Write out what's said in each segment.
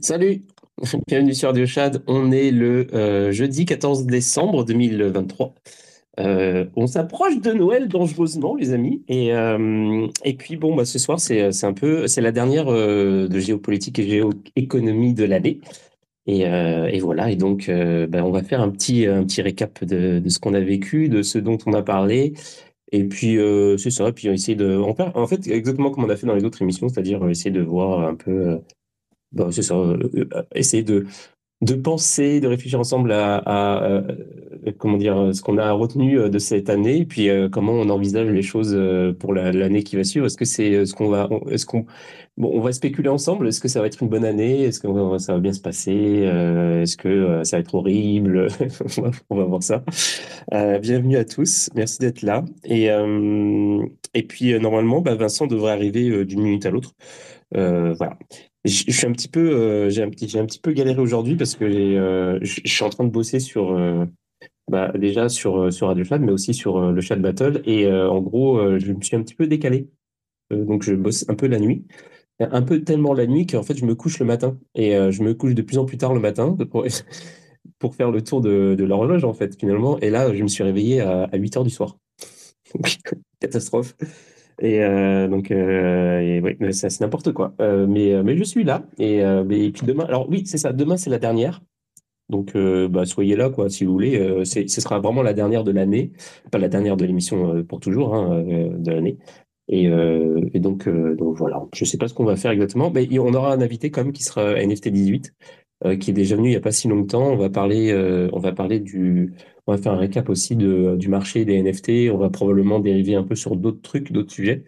Salut, bienvenue sur Audiochad. On est le euh, jeudi 14 décembre 2023. Euh, on s'approche de Noël dangereusement, les amis. Et, euh, et puis bon, bah, ce soir, c'est un peu, c'est la dernière de géopolitique et géoéconomie de l'année. Et, et voilà. Et donc, bah, on va faire un petit un petit récap de, de ce qu'on a vécu, de ce dont on a parlé. Et puis euh, c'est ça. Puis on va essayer de, en fait, exactement comme on a fait dans les autres émissions, c'est-à-dire essayer de voir un peu. Euh, Bon, c'est ça, euh, euh, essayer de, de penser, de réfléchir ensemble à, euh, comment dire, ce qu'on a retenu euh, de cette année, puis euh, comment on envisage les choses euh, pour la- l'année qui va suivre. Est-ce que c'est euh, ce qu'on va, est-ce qu'on, bon, on va spéculer ensemble. Est-ce que ça va être une bonne année? Est-ce que euh, ça va bien se passer? Euh, est-ce que euh, ça va être horrible? On va voir ça. Euh, bienvenue à tous. Merci d'être là. Et, euh, et puis, euh, normalement, bah, Vincent devrait arriver euh, d'une minute à l'autre. Euh, voilà. Je suis un petit peu, euh, j'ai un petit, j'ai un petit peu galéré aujourd'hui parce que euh, je suis en train de bosser sur, euh, bah, déjà sur, sur Radio Chat, mais aussi sur le chat battle. Et en gros, je me suis un petit peu décalé. Donc, je bosse un peu la nuit. Un peu tellement la nuit qu'en fait, je me couche le matin. Et je me couche de plus en plus tard le matin pour, pour faire le tour de, de l'horloge, en fait, finalement. Et là, je me suis réveillé à, à 8 heures du soir. Catastrophe. Et euh, donc, euh, c'est n'importe quoi. Euh, mais, euh, mais je suis là. Et, et puis demain, alors oui, c'est ça. Demain, c'est la dernière. Donc, bah, soyez là, quoi, si vous voulez. C'est, ce sera vraiment la dernière de l'année. Pas la dernière de l'émission pour toujours, hein, de l'année. Et, et donc, donc voilà. Je sais pas ce qu'on va faire exactement. Mais on aura un invité quand même qui sera NFT 18, euh, qui est déjà venu il y a pas si longtemps. On va parler, on va parler du, on va faire un récap aussi du marché des NFT. On va probablement dériver un peu sur d'autres trucs, d'autres sujets.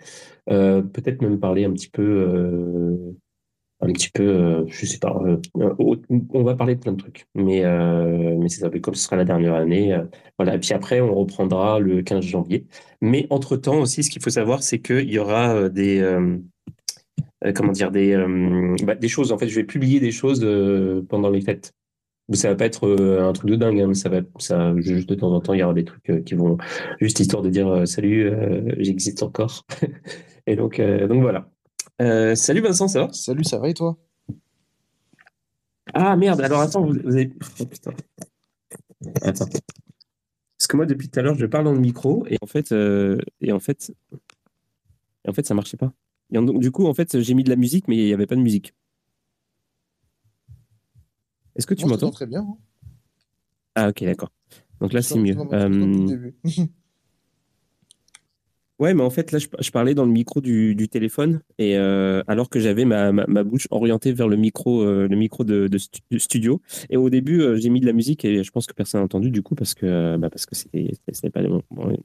Euh, peut-être même parler un petit peu, euh, un petit peu, euh, je sais pas. on va parler de plein de trucs, mais mais c'est ça. Comme ce sera la dernière année, voilà. Et puis après, on reprendra le 15 janvier. Mais entre-temps aussi, ce qu'il faut savoir, c'est qu'il y aura des comment dire des bah, des choses. En fait, je vais publier des choses pendant les fêtes. Ça va pas être euh, un truc de dingue, hein, mais ça va, ça, juste de temps en temps, il y aura des trucs euh, qui vont juste histoire de dire euh, salut, j'existe encore. Et donc, donc voilà. Salut Vincent, ça va? Salut, ça va et toi? Ah merde, alors attends, vous, vous avez. Oh, putain. Attends. Parce que moi, depuis tout à l'heure, je parle dans le micro et en fait, euh, et en fait, et en fait, ça marchait pas. Et donc, du coup, en fait, j'ai mis de la musique, mais il n'y avait pas de musique. Est-ce que tu m'entends? très bien. hein. Ah, ok, d'accord. Donc là, c'est mieux. Euh. Ouais, mais en fait, là, je, parlais dans le micro du, du téléphone, et euh, alors que j'avais ma, ma, ma bouche orientée vers le micro, euh, le micro de, de stu- de studio. Et au début, euh, j'ai mis de la musique, et je pense que personne n'a entendu du coup, parce que bah, parce que c'était pas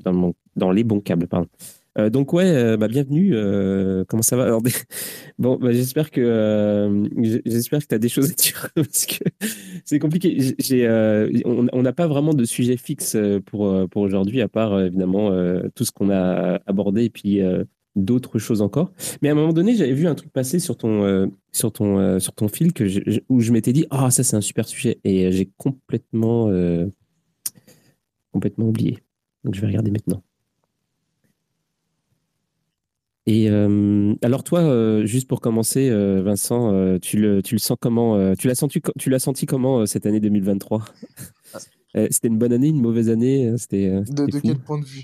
dans, dans les bons câbles, pardon. Euh, donc ouais, euh, bah, bienvenue. euh, comment ça va? Bon, bah, j'espère que j'espère que tu as des choses à dire parce que c'est compliqué. On n'a pas vraiment de sujet fixe pour pour aujourd'hui, à part évidemment tout ce qu'on a abordé et puis d'autres choses encore. Mais à un moment donné, j'avais vu un truc passer sur ton sur ton sur ton fil que où je m'étais dit ah ça c'est un super sujet et j'ai complètement complètement oublié. Donc je vais regarder maintenant. Et euh, alors toi, euh, juste pour commencer, euh, Vincent, tu le, tu le sens comment Tu l'as senti, co- tu l'as senti comment cette année 2023 Euh, C'était une bonne année, une mauvaise année C'était De, quel point de vue?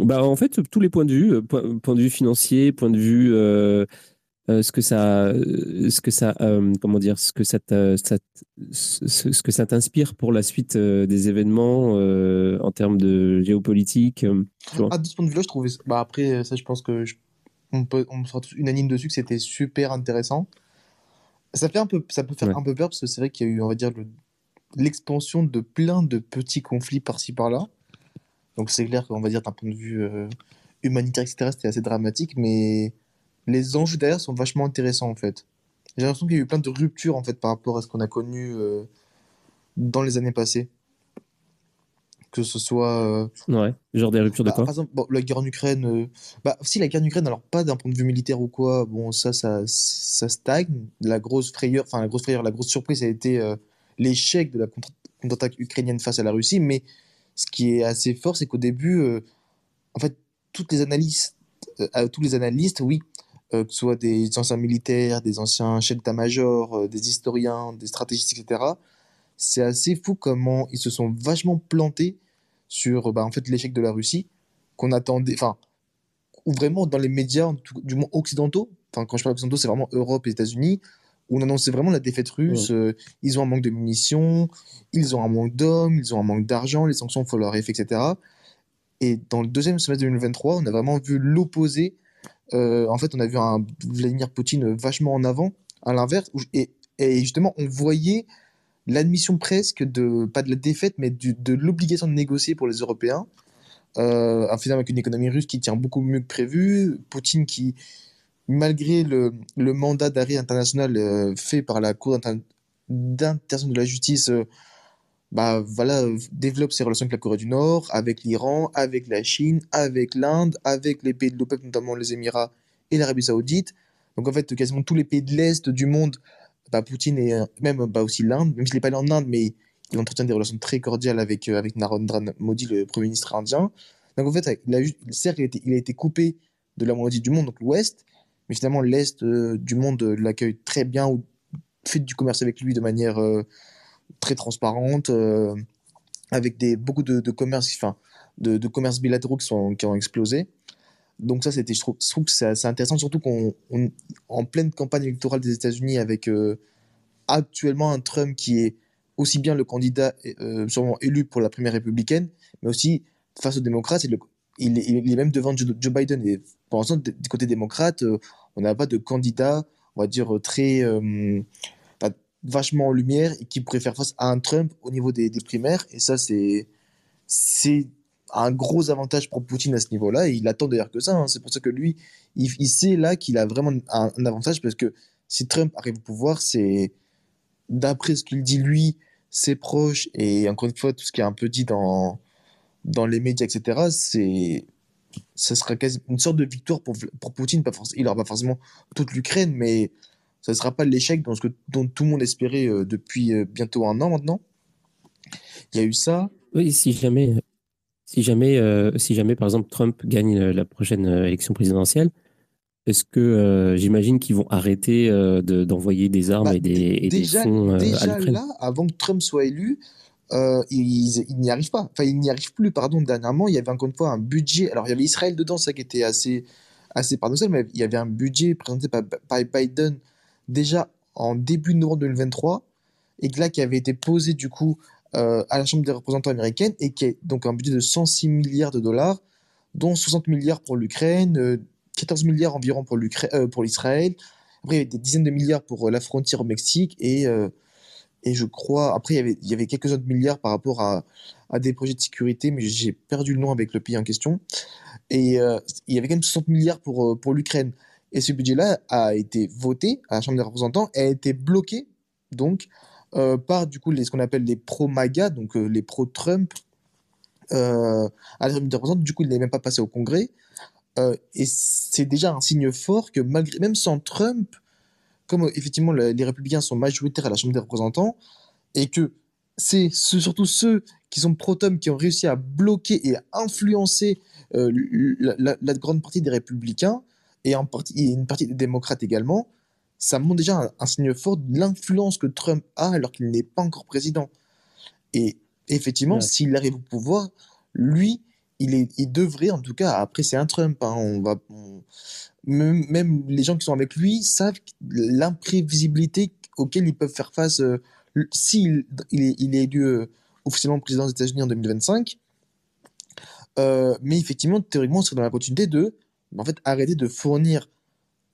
Bah en fait, tous les points de vue, point, point de vue financier, point de vue euh, ce que ça, euh, ce que ça, euh, comment dire, ce que ça, t'a- ça t- ce, ce- ce que ça t'inspire pour la suite euh, des événements en termes de géopolitique. Ah, de ce point de vue-là, je trouvais. Bah, après, ça, je pense que je- on peut, on sera tous unanimes dessus que c'était super intéressant. Ça fait un peu, ça peut faire Ouais. un peu peur parce que c'est vrai qu'il y a eu, on va dire, le- l'expansion de plein de petits conflits par-ci par-là. Donc, c'est clair qu'on va dire d'un point de vue humanitaire, etc., c'était assez dramatique, mais les enjeux derrière sont vachement intéressants en fait. J'ai l'impression qu'il y a eu plein de ruptures en fait par rapport à ce qu'on a connu euh, dans les années passées. Que ce soit euh, Ouais, genre des ruptures de quoi? par exemple, bon, la guerre en Ukraine, euh, bah, si la guerre en Ukraine, alors pas d'un point de vue militaire ou quoi, bon, ça, ça, ça stagne. La grosse frayeur, enfin, la grosse frayeur, la grosse surprise a été l'échec de la contre- contre-attaque ukrainienne face à la Russie. Mais ce qui est assez fort, c'est qu'au début, en fait, toutes les analystes, euh, tous les analystes, oui, que ce soit des anciens militaires, des anciens chefs d'état-major, des historiens, des stratégistes, etc. C'est assez fou comment ils se sont vachement plantés sur bah, en fait, l'échec de la Russie, qu'on attendait, enfin, ou vraiment dans les médias, du moins occidentaux, enfin, quand je parle occidentaux, c'est vraiment Europe et États-Unis, où on annonçait vraiment la défaite russe. Euh, ils ont un manque de munitions, ils ont un manque d'hommes, ils ont un manque d'argent, les sanctions font leur effet, etc. Et dans le deuxième semestre 2023, on a vraiment vu l'opposé. Euh, en fait, on a vu un Vladimir Poutine vachement en avant, à l'inverse. Et, justement, on voyait l'admission presque de, pas de la défaite, mais de l'obligation de négocier pour les Européens. Euh, un avec une économie russe qui tient beaucoup mieux que prévu. Poutine qui, malgré le, le mandat d'arrêt international euh, fait par la Cour d'intervention de la justice, euh, bah, voilà, développe ses relations avec la Corée du Nord, avec l'Iran, avec la Chine, avec l'Inde, avec les pays de l'OPEP, notamment les Émirats et l'Arabie Saoudite. Donc en fait, quasiment tous les pays de l'Est du monde, bah, Poutine et même bah, aussi l'Inde, même s'il n'est pas allé en Inde, mais il entretient des relations très cordiales avec, euh, avec Narendra Modi, le Premier ministre indien. Donc en fait, il a, certes, il a, été, il a été coupé de la moitié du monde, donc l'Ouest, mais finalement l'Est euh, du monde euh, l'accueille très bien ou fait du commerce avec lui de manière très transparente, avec des, beaucoup de, de commerce, enfin, de, de bilatéraux qui, ont explosé. Donc ça, c'était, je trouve, que c'est intéressant, surtout qu'on en pleine campagne électorale des États-Unis avec actuellement un Trump qui est aussi bien le candidat euh, sûrement élu pour la première républicaine, mais aussi face aux démocrates. il, est même devant Joe, Biden. Et pour l'instant, du côté démocrate, euh, on n'a pas de candidat, on va dire, très euh, vachement en lumière et qui pourrait faire face à un Trump au niveau des, des primaires. Et ça, c'est un gros avantage pour Poutine à ce niveau-là. Il attend d'ailleurs que ça. Hein. C'est pour ça que lui, il, il sait là qu'il a vraiment un, avantage parce que si Trump arrive au pouvoir, c'est d'après ce qu'il dit lui, ses proches, et encore une fois, tout ce qui est un peu dit dans, dans les médias, etc., c'est ça sera quasi une sorte de victoire pour, pour Poutine. Pas il n'aura pas forcément toute l'Ukraine, mais ça ne sera pas l'échec dont, dont tout le monde espérait euh, depuis euh, bientôt un an maintenant. Il y a eu ça. Oui, si jamais, si jamais, euh, si jamais par exemple Trump gagne la prochaine élection présidentielle, est-ce que euh, j'imagine qu'ils vont arrêter euh, d'envoyer des armes bah, et, des, déjà, fonds euh, déjà là, avant que Trump soit élu, ils, n'y arrivent pas. Enfin, ils n'y arrivent plus, pardon. Dernièrement, il y avait encore une fois un budget. Alors, il y avait Israël dedans, ça qui était assez, assez paradoxal, mais il y avait un budget présenté par, par Biden déjà en début novembre 2023 et là qui avait été posé du coup à la Chambre des représentants américaine et qui est donc un budget de 106 milliards de dollars, dont 60 milliards pour l'Ukraine, 14 milliards environ pour euh, pour l'Israël. Après, il y avait des dizaines de milliards pour euh, la frontière au Mexique et, euh, et je crois, après, il y avait, il y avait quelques autres milliards par rapport à, à des projets de sécurité, mais j'ai perdu le nom avec le pays en question. Et il y avait quand même 60 milliards pour, pour l'Ukraine. Et ce budget-là a été voté à la Chambre des représentants et a été bloqué donc par du coup les, ce qu'on appelle les pro-MAGA, donc les pro-Trump, à la Chambre des représentants. Du coup, il n'est même pas passé au Congrès. Euh, et c'est déjà un signe fort que malgré, même sans Trump, comme euh, effectivement les républicains sont majoritaires à la Chambre des représentants, et que c'est surtout ceux qui sont pro-Trump qui ont réussi à bloquer et à influencer euh, la, grande partie des républicains, et, en partie, une partie des démocrates également, ça montre déjà un, signe fort de l'influence que Trump a alors qu'il n'est pas encore président. Et effectivement, s'il arrive au pouvoir, lui, il, est, il devrait, en tout cas, après c'est un Trump, hein, on va, même, les gens qui sont avec lui savent l'imprévisibilité auquel ils peuvent faire face euh, s'il il est, il est élu euh, officiellement président des États-Unis en 2025. Euh, mais effectivement, théoriquement, on serait dans la continuité de en fait, arrêter de fournir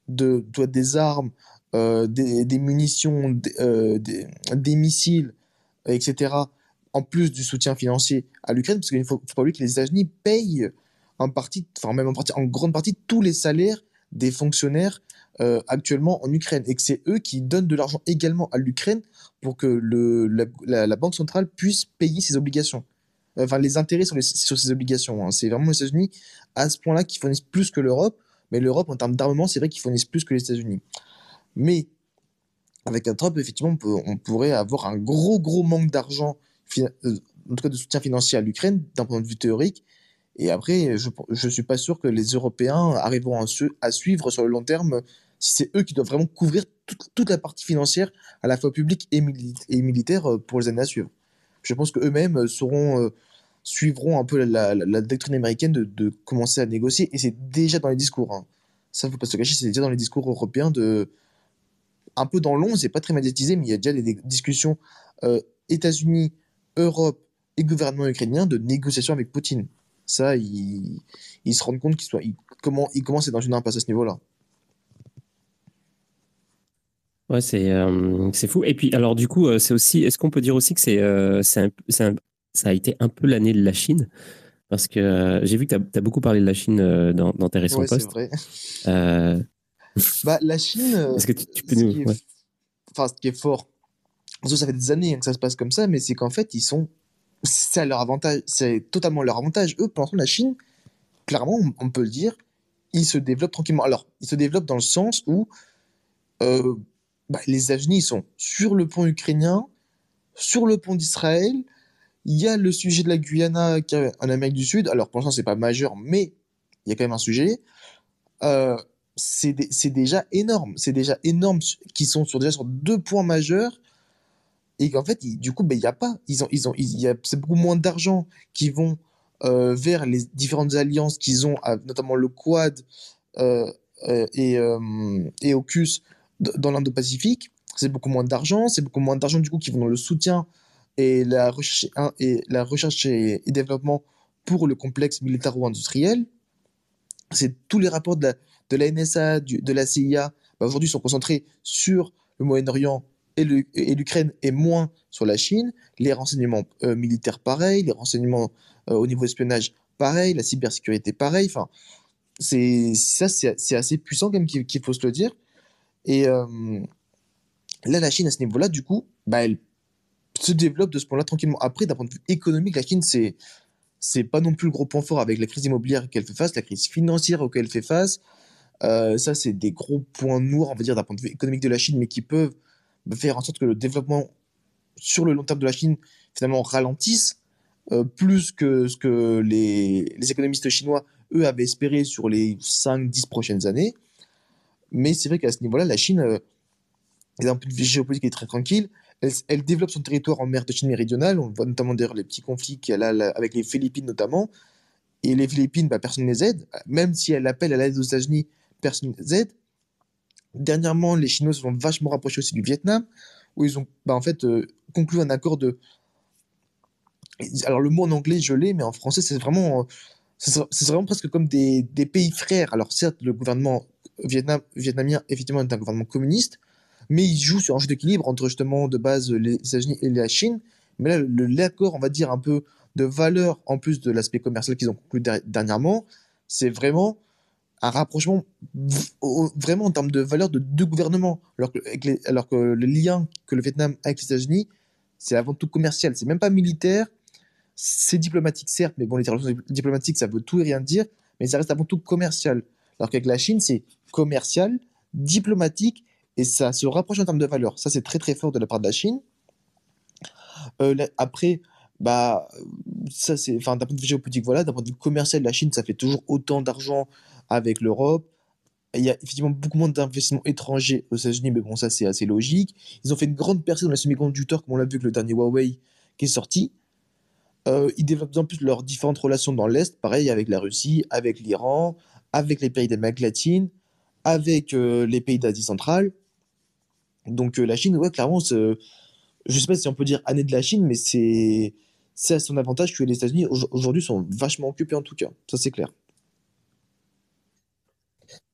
de, des armes, des, des, munitions, des, des, missiles, etc en plus du soutien financier à l'Ukraine, parce qu'il ne faut, pas oublier que les États-Unis payent en partie, enfin même en, partie, en grande partie, tous les salaires des fonctionnaires euh, actuellement en Ukraine, et que c'est eux qui donnent de l'argent également à l'Ukraine pour que la, Banque centrale puisse payer ses obligations. Enfin, les intérêts sur, ces obligations. Hein. C'est vraiment les États-Unis à ce point-là qui fournissent plus que l'Europe, mais l'Europe, en termes d'armement, c'est vrai qu'ils fournissent plus que les États-Unis. Mais avec un Trump, effectivement, on, pourrait avoir un gros, gros manque d'argent euh, en tout cas de soutien financier à l'Ukraine d'un point de vue théorique. Et après, je ne suis pas sûr que les Européens arriveront à, suivre sur le long terme si c'est eux qui doivent vraiment couvrir toute, la partie financière, à la fois publique et, et, militaire, euh, pour les années à suivre. Je pense qu'eux-mêmes euh, euh, suivront un peu la, doctrine américaine de, commencer à négocier, et c'est déjà dans les discours. Hein. Ça, faut pas se cacher, c'est déjà dans les discours européens. Un peu dans l'ombre, c'est pas très médiatisé, mais il y a déjà des, discussions États-Unis, Europe et gouvernement ukrainien de négociation avec Poutine. Ça, ils, se rendent compte qu'ils commencent à être dans une impasse à ce niveau-là. Ouais, c'est euh, fou. Et puis, alors, du coup, euh, c'est aussi, est-ce qu'on peut dire aussi que c'est euh, ça a été un peu l'année de la Chine? Parce que j'ai vu que tu as, beaucoup parlé de la Chine dans, dans tes récents ouais, posts. Vrai. bah, la Chine. Est-ce que tu, peux nous. Enfin, ce qui est fort, ça fait des années hein, que ça se passe comme ça, mais c'est qu'en fait, ils sont. C'est à leur avantage, c'est totalement leur avantage. Eux, pour l'instant, la Chine, clairement, on, peut le dire, ils se développent tranquillement. Alors, ils se développent dans le sens où bah, les États-Unis sont sur le pont ukrainien, sur le pont d'Israël. Il y a le sujet de la Guyana en Amérique du Sud. Alors pour l'instant, c'est pas majeur, mais il y a quand même un sujet. Euh, c'est déjà énorme. C'est déjà énorme qu'ils sont déjà sur deux points majeurs et qu'en fait, du coup, ben, il n'y a pas. Ils ont, ils ont, il c'est beaucoup moins d'argent qui vont euh, vers les différentes alliances qu'ils ont, notamment le Quad euh, et, et AUKUS dans l'Indo-Pacifique, c'est beaucoup moins d'argent, c'est beaucoup moins d'argent du coup qui vont dans le soutien et la recherche recherche et, développement pour le complexe militaro-industriel. C'est tous les rapports de la, de la NSA, de la CIA, bah, aujourd'hui sont concentrés sur le Moyen-Orient et l'Ukraine et, moins sur la Chine. Les renseignements euh, militaires, pareil, les renseignements euh, au niveau espionnage, pareil, la cybersécurité, pareil. Enfin, c'est ça, c'est assez puissant quand même qu'il faut se le dire. Et euh, là, la Chine, à ce niveau-là, du coup, bah, elle se développe de ce point-là tranquillement. Après, d'un point de vue économique, la Chine, c'est c'est pas non plus le gros point fort avec la crise immobilière qu'elle fait face, la crise financière auquel elle fait face. Euh, ça, c'est des gros points noirs, on va dire, d'un point de vue économique de la Chine, mais qui peuvent faire en sorte que le développement sur le long terme de la Chine, finalement, ralentisse, euh, plus que ce que les, les, économistes chinois, eux, avaient espéré sur les 5-10 prochaines années. Mais c'est vrai qu'à ce niveau-là, la Chine, euh, d'un point de vue géopolitique, est très tranquille. Elle, développe son territoire en mer de Chine méridionale. On voit notamment d'ailleurs les petits conflits qu'elle a avec les Philippines notamment. Et les Philippines, bah, personne ne les aide. Même si elle appelle à l'aide aux États-Unis, personne ne les aide. Dernièrement, les Chinois se sont vachement rapprochés aussi du Vietnam, où ils ont bah, en fait euh, conclu un accord de. Alors le mot en anglais, je l'ai, mais en français, c'est vraiment, c'est vraiment presque comme des, pays frères. Alors certes, le gouvernement Vietnam, vietnamien, effectivement, est un gouvernement communiste, mais il joue sur un jeu d'équilibre entre justement de base les États-Unis et la Chine. Mais là, l'accord, on va dire, un peu de valeur en plus de l'aspect commercial qu'ils ont conclu dernièrement, c'est vraiment un rapprochement vraiment en termes de valeur de deux gouvernements. Alors que, alors que le lien que le Vietnam a avec les États-Unis, c'est avant tout commercial. C'est même pas militaire, c'est diplomatique, certes, mais bon, les relations diplomatiques, ça veut tout et rien dire, mais ça reste avant tout commercial. Alors qu'avec la Chine, c'est commercial, diplomatique, et ça se rapproche en termes de valeur. Ça, c'est très très fort de la part de la Chine. Euh, après, bah, ça c'est, enfin, d'un point de vue géopolitique, voilà, d'un point de vue commercial, la Chine, ça fait toujours autant d'argent avec l'Europe. Il y a effectivement beaucoup moins d'investissements étrangers aux États-Unis, mais bon, ça c'est assez logique. Ils ont fait une grande percée dans la semi-conducteur, comme on l'a vu avec le dernier Huawei qui est sorti. Euh, ils développent en plus leurs différentes relations dans l'Est, pareil avec la Russie, avec l'Iran, avec les pays d'Amérique latine, avec euh, les pays d'Asie centrale. Donc euh, la Chine, ouais, clairement, je ne sais pas si on peut dire année de la Chine, mais c'est à son avantage que les États-Unis aujourd'hui sont vachement occupés en tout cas. Ça, c'est clair.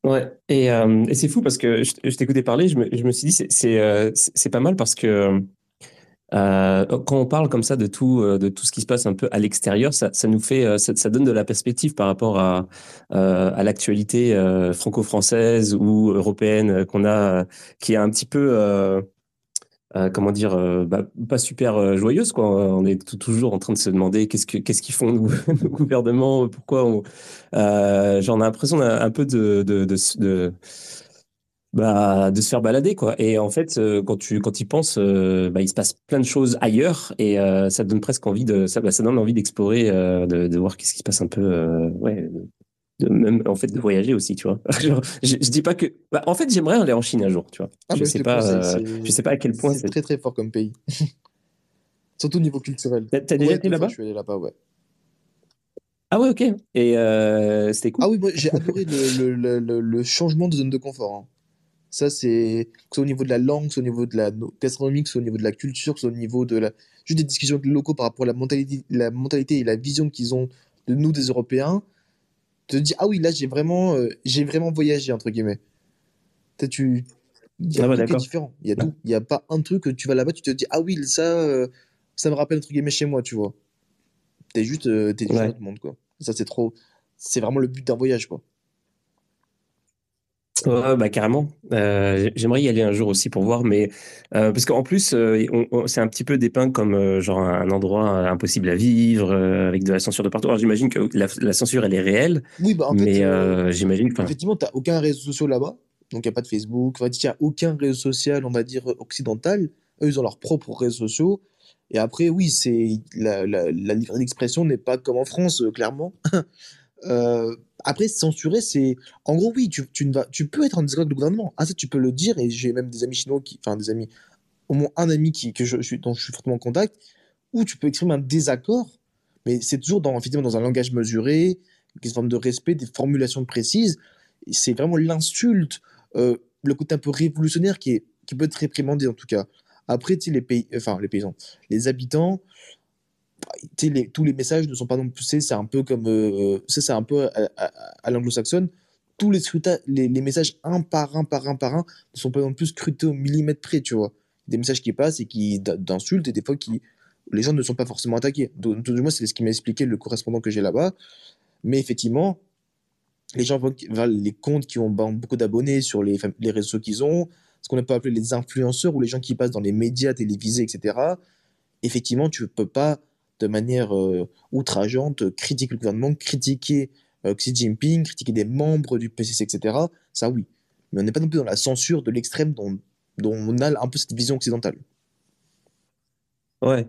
Ouais, et, euh, et c'est fou parce que je, t'écoutais parler, je me, je me, suis dit, c'est pas mal parce que euh, quand on parle comme ça de tout, euh, de tout ce qui se passe un peu à l'extérieur, ça, nous fait, euh, ça, donne de la perspective par rapport à, l'actualité franco-française ou européenne qu'on a, qui est un petit peu, comment dire, bah, pas super joyeuse. Quoi. On est toujours en train de se demander qu'est-ce que, qu'est-ce qu'ils font nos, nos, gouvernements, pourquoi. J'en ai l'impression un peu de, de, de, de bah, de se faire balader, quoi. Et en fait, euh, quand tu quand y penses, euh, bah, il se passe plein de choses ailleurs et euh, ça donne presque envie de ça, bah, ça donne envie d'explorer, de, de voir qu'est-ce qui se passe un peu, ouais, de, même en fait de voyager aussi, tu vois. Genre, je, je dis pas que, bah, en fait, j'aimerais aller en Chine un jour, tu vois. Ah, Je sais pas, je sais pas à quel point c'est très très fort comme pays. Surtout au niveau culturel. T'as t'as déjà Ouais, été là-bas? je suis allé là-bas, ouais. Ah ouais, ok. Et c'était cool. Ah oui, moi j'ai adoré le, le, le, le- le changement de zone de confort. hein. Ça, c'est que ce au niveau de la langue, que ce soit au niveau de la no- gastronomie, que ce soit au niveau de la culture, que ce soit au niveau de la... juste des discussions avec les locaux par rapport à la mentalité, la mentalité et la vision qu'ils ont de nous, des Européens, te dis, ah oui, là, j'ai vraiment, euh, j'ai vraiment voyagé, entre guillemets. Peut-être tu... Il y a Ah ouais, tout différent. Il y a Ouais. tout. Il n'y a pas un truc que tu vas là-bas, tu te dis, ah oui, ça, euh, ça me rappelle, entre guillemets, chez moi, tu vois. T'es juste, euh, t'es juste dans Ouais. monde, quoi. Ça, c'est trop... C'est vraiment le but d'un voyage, quoi. Ouais, bah carrément. Euh, j'aimerais y aller un jour aussi pour voir, mais euh, parce qu'en plus, euh, c'est un petit peu dépeint comme euh, genre un endroit impossible à vivre, euh, avec de la censure de partout. Alors j'imagine que la, la censure elle est réelle, Oui, bah en fait, mais euh, j'imagine. Effectivement, tu n'as aucun réseau social là-bas. Donc, il n'y a pas de Facebook. Enfin, il n'y a aucun réseau social, on va dire, occidental. Eux, ils ont leurs propres réseaux sociaux. Et après, oui, c'est la, la, la liberté d'expression n'est pas comme en France, clairement. Euh, après, censurer, c'est. En gros, oui, tu, tu, ne vas... tu peux être en désaccord avec le gouvernement. Ah, ça, tu peux le dire. Et j'ai même des amis chinois qui. Enfin, des amis. Au moins un ami qui, que je, je dont je suis fortement en contact, où tu peux exprimer un désaccord, mais c'est toujours dans, dans un langage mesuré, une forme de respect, des formulations précises. C'est vraiment l'insulte, euh, le côté un peu révolutionnaire qui, est, qui peut être réprimandé, en tout cas. Après, tu sais, les pays, enfin, les paysans, les habitants, tous les messages ne sont pas non plus, c'est un peu comme, euh, ça, c'est un peu à, l'anglo-saxonne. Tous les, messages un par un, par un, par un, ne sont pas non plus scrutés au millimètre près, tu vois. Des messages qui passent et qui d'insultes et des fois qui, les gens ne sont pas forcément attaqués. Donc, tout du moins, c'est ce qui m'a expliqué le correspondant que j'ai là-bas. Mais effectivement, les gens les comptes qui ont ben, beaucoup d'abonnés sur les, les réseaux qu'ils ont, ce qu'on peut appeler les influenceurs ou les gens qui passent dans les médias télévisés, etc. Effectivement, tu ne peux pas, de manière euh, outrageante, critiquer le gouvernement, critiquer euh, Xi Jinping, critiquer des membres du PCC, etc. Ça, oui. Mais on n'est pas non plus dans la censure de l'extrême dont, dont on a un peu cette vision occidentale. ouais.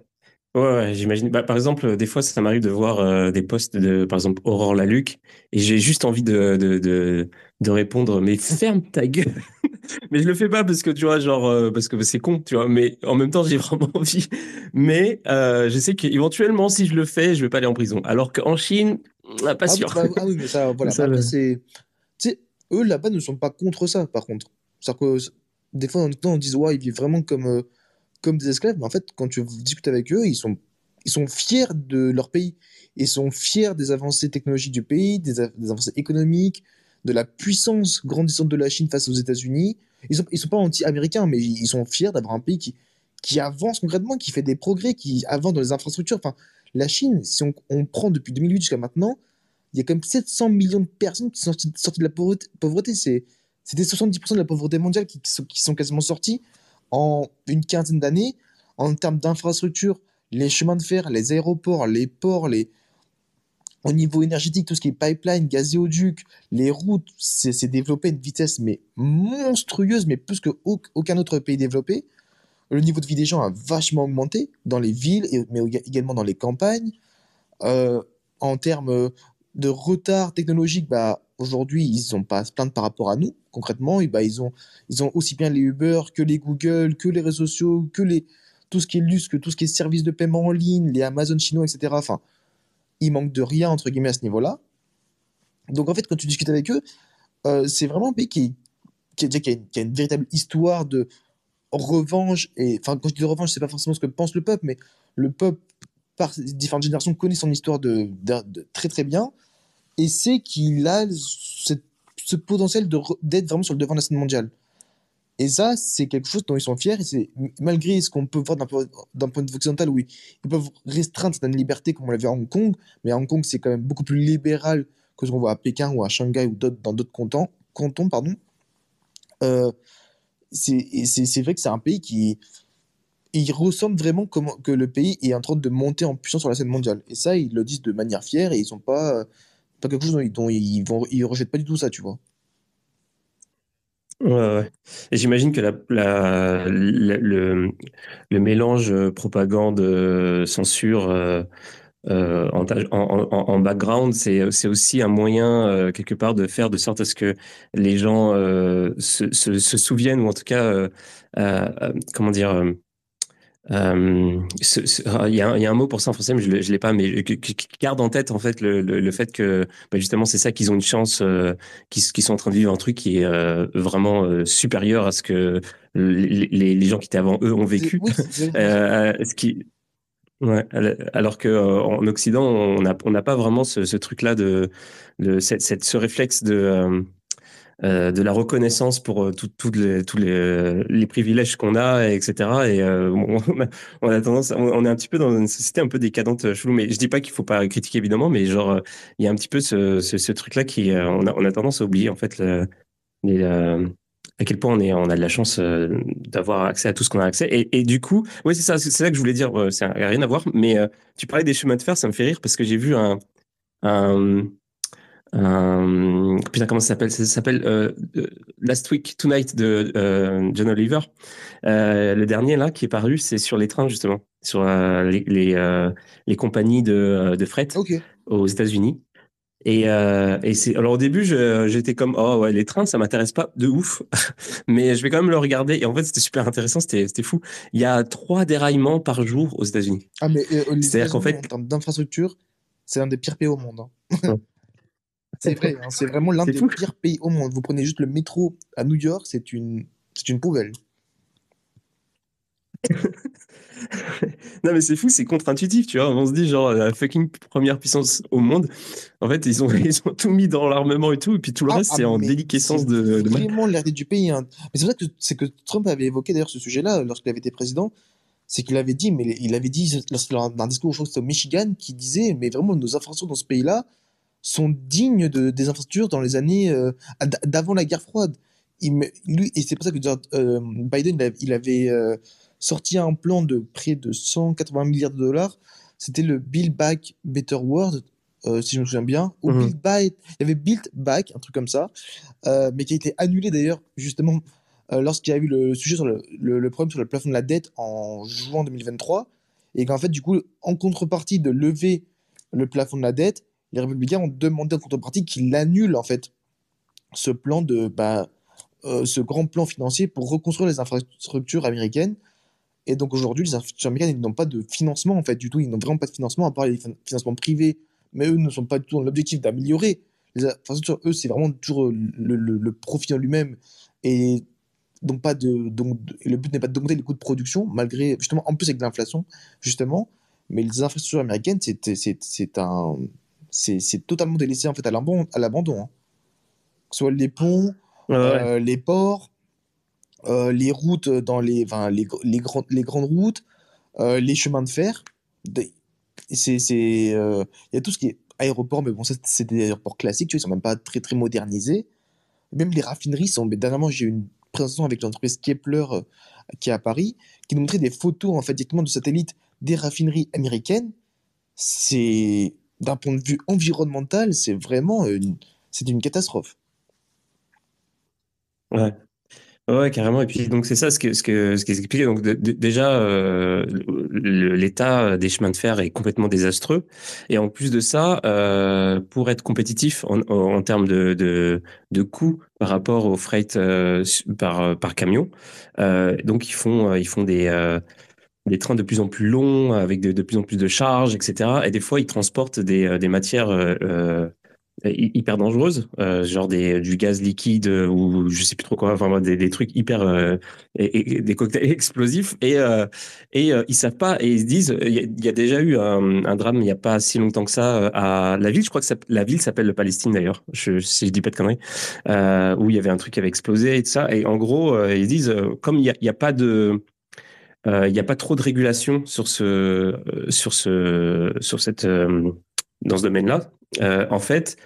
Ouais, ouais, j'imagine. Bah, par exemple, des fois, ça m'arrive de voir euh, des posts de, par exemple, Aurore Laluc, et j'ai juste envie de, de, de, de répondre, mais ferme ta gueule. Mais je le fais pas parce que tu vois, genre, euh, parce que c'est con, tu vois. Mais en même temps, j'ai vraiment envie. Mais euh, je sais qu'éventuellement, si je le fais, je vais pas aller en prison. Alors qu'en Chine, ah, pas Ah, sûr. bah, ah oui, mais ça, voilà. Ça, je- c'est. Eux là-bas ne sont pas contre ça, par contre. C'est-à-dire que des fois, en temps, on dit, ouais, ils vivent vraiment comme, euh, comme des esclaves. Mais en fait, quand tu discutes avec eux, ils sont, ils sont fiers de leur pays. Ils sont fiers des avancées technologiques du pays, des, avancées économiques, de la puissance grandissante de la Chine face aux États-Unis. Ils sont, ils sont pas anti-américains, mais ils sont fiers d'avoir un pays qui, qui avance concrètement, qui fait des progrès, qui avance dans les infrastructures. Enfin, la Chine, si on, prend depuis 2008 jusqu'à maintenant, il y a quand même 700 millions de personnes qui sont sorties, sorties de la pauvreté. pauvreté. C'était 70% de la pauvreté mondiale qui, sont, qui sont quasiment sortis en une quinzaine d'années. En termes d'infrastructures, les chemins de fer, les aéroports, les ports, les... au niveau énergétique, tout ce qui est pipeline, gazéoduc, les routes, c'est, développé à une vitesse mais monstrueuse, mais plus qu'aucun autre pays développé. Le niveau de vie des gens a vachement augmenté dans les villes, mais également dans les campagnes. Euh, en termes de retard technologique, bah, aujourd'hui, ils n'ont pas à se plaindre par rapport à nous. Concrètement, et bah, ils, ont, ils ont aussi bien les Uber que les Google, que les réseaux sociaux, que les, tout ce qui est que tout ce qui est services de paiement en ligne, les Amazon chinois, etc. Enfin, il manque de rien, entre guillemets, à ce niveau-là. Donc, en fait, quand tu discutes avec eux, euh, c'est vraiment un pays qui, qui, a, une, qui a une véritable histoire de revanche. Et, enfin, quand je dis revanche, c'est pas forcément ce que pense le peuple, mais le peuple, par différentes générations, connaît son histoire de, de- de très très bien et sait qu'il a cette- ce potentiel d'être vraiment sur le devant de la scène mondiale. Et ça, c'est quelque chose dont ils sont fiers, c'est malgré ce qu'on peut voir d'un point, de vue occidental, oui, ils peuvent restreindre certaines libertés, comme on l'a vu à Hong Kong, mais à Hong Kong, c'est quand même beaucoup plus libéral que ce qu'on voit à Pékin ou à Shanghai ou dans d'autres cantons, cantons, pardon. Euh, c'est vrai que c'est un pays qui il ressemble vraiment comment, que le pays est en train de monter en puissance sur la scène mondiale. Et ça, ils le disent de manière fière et ils sont pas, quelque chose dont, ils- vont, ils rejettent pas du tout ça, tu vois. Ouais, ouais. Et j'imagine que le, mélange euh, propagande, euh, censure euh, en, background, c'est, aussi un moyen quelque part de faire de sorte à ce que les gens se, se, souviennent ou en tout cas, comment dire, euh, euh, ce- ce- ah, il y, a un- il y a un mot pour ça en français, mais je ne l'ai pas, mais qui, qui- garde en tête en fait le, le, le fait que bah, justement c'est ça qu'ils ont une chance, euh, qu'ils sont en train de vivre un truc qui est euh, vraiment euh, supérieur à ce que les, les, gens qui étaient avant eux ont vécu. Oui, c'est exactement ça. Euh, ce qui, ouais, alors que euh, en Occident on n'a on n'a pas vraiment ce, ce truc-là de, de cette, cette- ce réflexe de euh, euh, de la reconnaissance pour euh, tout- toutes les, tous les, les privilèges qu'on a, et etc. Et euh, on, a, on a tendance, on, est un petit peu dans une société un peu décadente, euh, chelou. Mais je dis pas qu'il faut pas critiquer évidemment, mais genre euh, il y a un petit peu ce, ce, ce truc-là qui, euh, on a, on a tendance à oublier en fait le, les, euh, à quel point on est, on a de la chance euh, d'avoir accès à tout ce qu'on a accès. Et, et du coup, ouais, c'est ça, c'est ça que je voulais dire. euh, Ça n'a rien à voir, mais euh, tu parlais des chemins de fer, ça me fait rire parce que j'ai vu un, un euh, putain, comment ça s'appelle? Ça s'appelle euh, euh, Last Week Tonight de euh, John Oliver. Euh, le dernier là qui est paru, c'est sur les trains justement, sur les les, les compagnies de, de fret aux États-Unis. Et, et c'est alors au début j'étais comme oh ouais les trains ça m'intéresse pas de ouf mais je vais quand même le regarder et en fait c'était super intéressant c'était c'était fou il y a trois déraillements par jour aux États-Unis Ah, mais euh, les c'est-à-dire qu'en fait en termes d'infrastructure, c'est l'un des pires pays au monde. hein. C'est vrai, hein, c'est vraiment l'un des fou pires pays au monde. Vous prenez juste le métro à New York, c'est une, c'est une poubelle. Non, mais c'est fou, c'est contre-intuitif, tu vois. On se dit, genre, la fucking première puissance au monde. En fait, ils ont, ils ont tout mis dans l'armement et tout, et puis tout le Ah, reste, ah, c'est en mais déliquescence de, de vraiment l'héritage du pays. hein. Mais c'est vrai que c'est que Trump avait évoqué d'ailleurs ce sujet-là lorsqu'il avait été président. C'est qu'il avait dit, mais il avait dit a un discours, je crois que c'était au Michigan, qui disait, mais vraiment nos infrastructures dans ce pays-là sont dignes de, des infrastructures dans les années euh, d'avant la guerre froide. Il me- lui, et c'est pour ça que euh, Biden, il avait, il avait, euh, sorti un plan de près de 180 milliards de dollars. C'était le Build Back Better World, si je me souviens bien. Ou Mhm. Build Back, il y avait Build Back, un truc comme ça, mais qui a été annulé d'ailleurs, justement, lorsqu'il y a eu le sujet sur le, le- le problème sur le plafond de la dette en juin 2023. Et qu'en fait, du coup, en contrepartie de lever le plafond de la dette, les républicains ont demandé en contrepartie qu'il annule en fait ce plan de bah, euh, ce grand plan financier pour reconstruire les infrastructures américaines. Et donc aujourd'hui, les infrastructures américaines n'ont pas de financement en fait du tout. Ils n'ont vraiment pas de financement à part les fin- financements privés. Mais eux ne sont pas du tout dans l'objectif d'améliorer les infrastructures. Eux, c'est vraiment toujours le, profit en lui-même. Et donc pas de, donc, le but n'est pas d'augmenter les coûts de production, malgré justement en plus avec l'inflation justement. Mais les infrastructures américaines, c'est un c'est totalement délaissé en fait à l'abandon hein. Que ce soit les ponts, Ouais, ouais. euh, les ports, euh, les routes dans les, les, les, grandes, les grandes routes, euh, les chemins de fer. C'est, il y a tout ce qui est aéroport, mais bon, ça, c'est des aéroports classiques, tu vois, ils sont même pas très, très modernisés. Même les raffineries sont. Mais dernièrement, j'ai eu une présentation avec l'entreprise Kepler qui est à Paris, qui nous montrait des photos, en fait, directement de satellites des raffineries américaines. C'est, d'un point de vue environnemental, c'est vraiment une, c'est une catastrophe. Ouais. Ouais, carrément. Et puis, donc, c'est ça ce que, ce que, ce qui expliqué. Donc, déjà, euh, l'état des chemins de fer est complètement désastreux. Et en plus de ça, euh, pour être compétitif en, en termes de, de, de coûts par rapport au freight euh, par, par camion, donc, ils font, ils font des, des trains de plus en plus longs, avec de, plus en plus de charges, etc. Et des fois, ils transportent des, euh, des matières euh, euh, hy- hyper dangereuses, euh, genre des, du gaz liquide euh, ou je sais plus trop quoi, enfin des, des trucs hyper, euh, des cocktails explosifs. Et, et ils savent pas, et ils se disent, il y, a- y a déjà eu un, drame il n'y a pas si longtemps que ça à la ville, je crois que la ville s'appelle le Palestine d'ailleurs, je, si je dis pas de conneries, où il y avait un truc qui avait explosé et tout ça. Et en gros, ils disent, comme il n'y a, pas de il n'y a pas trop de régulation sur ce, euh, sur ce, sur cette, euh, dans ce domaine-là. Euh, en fait,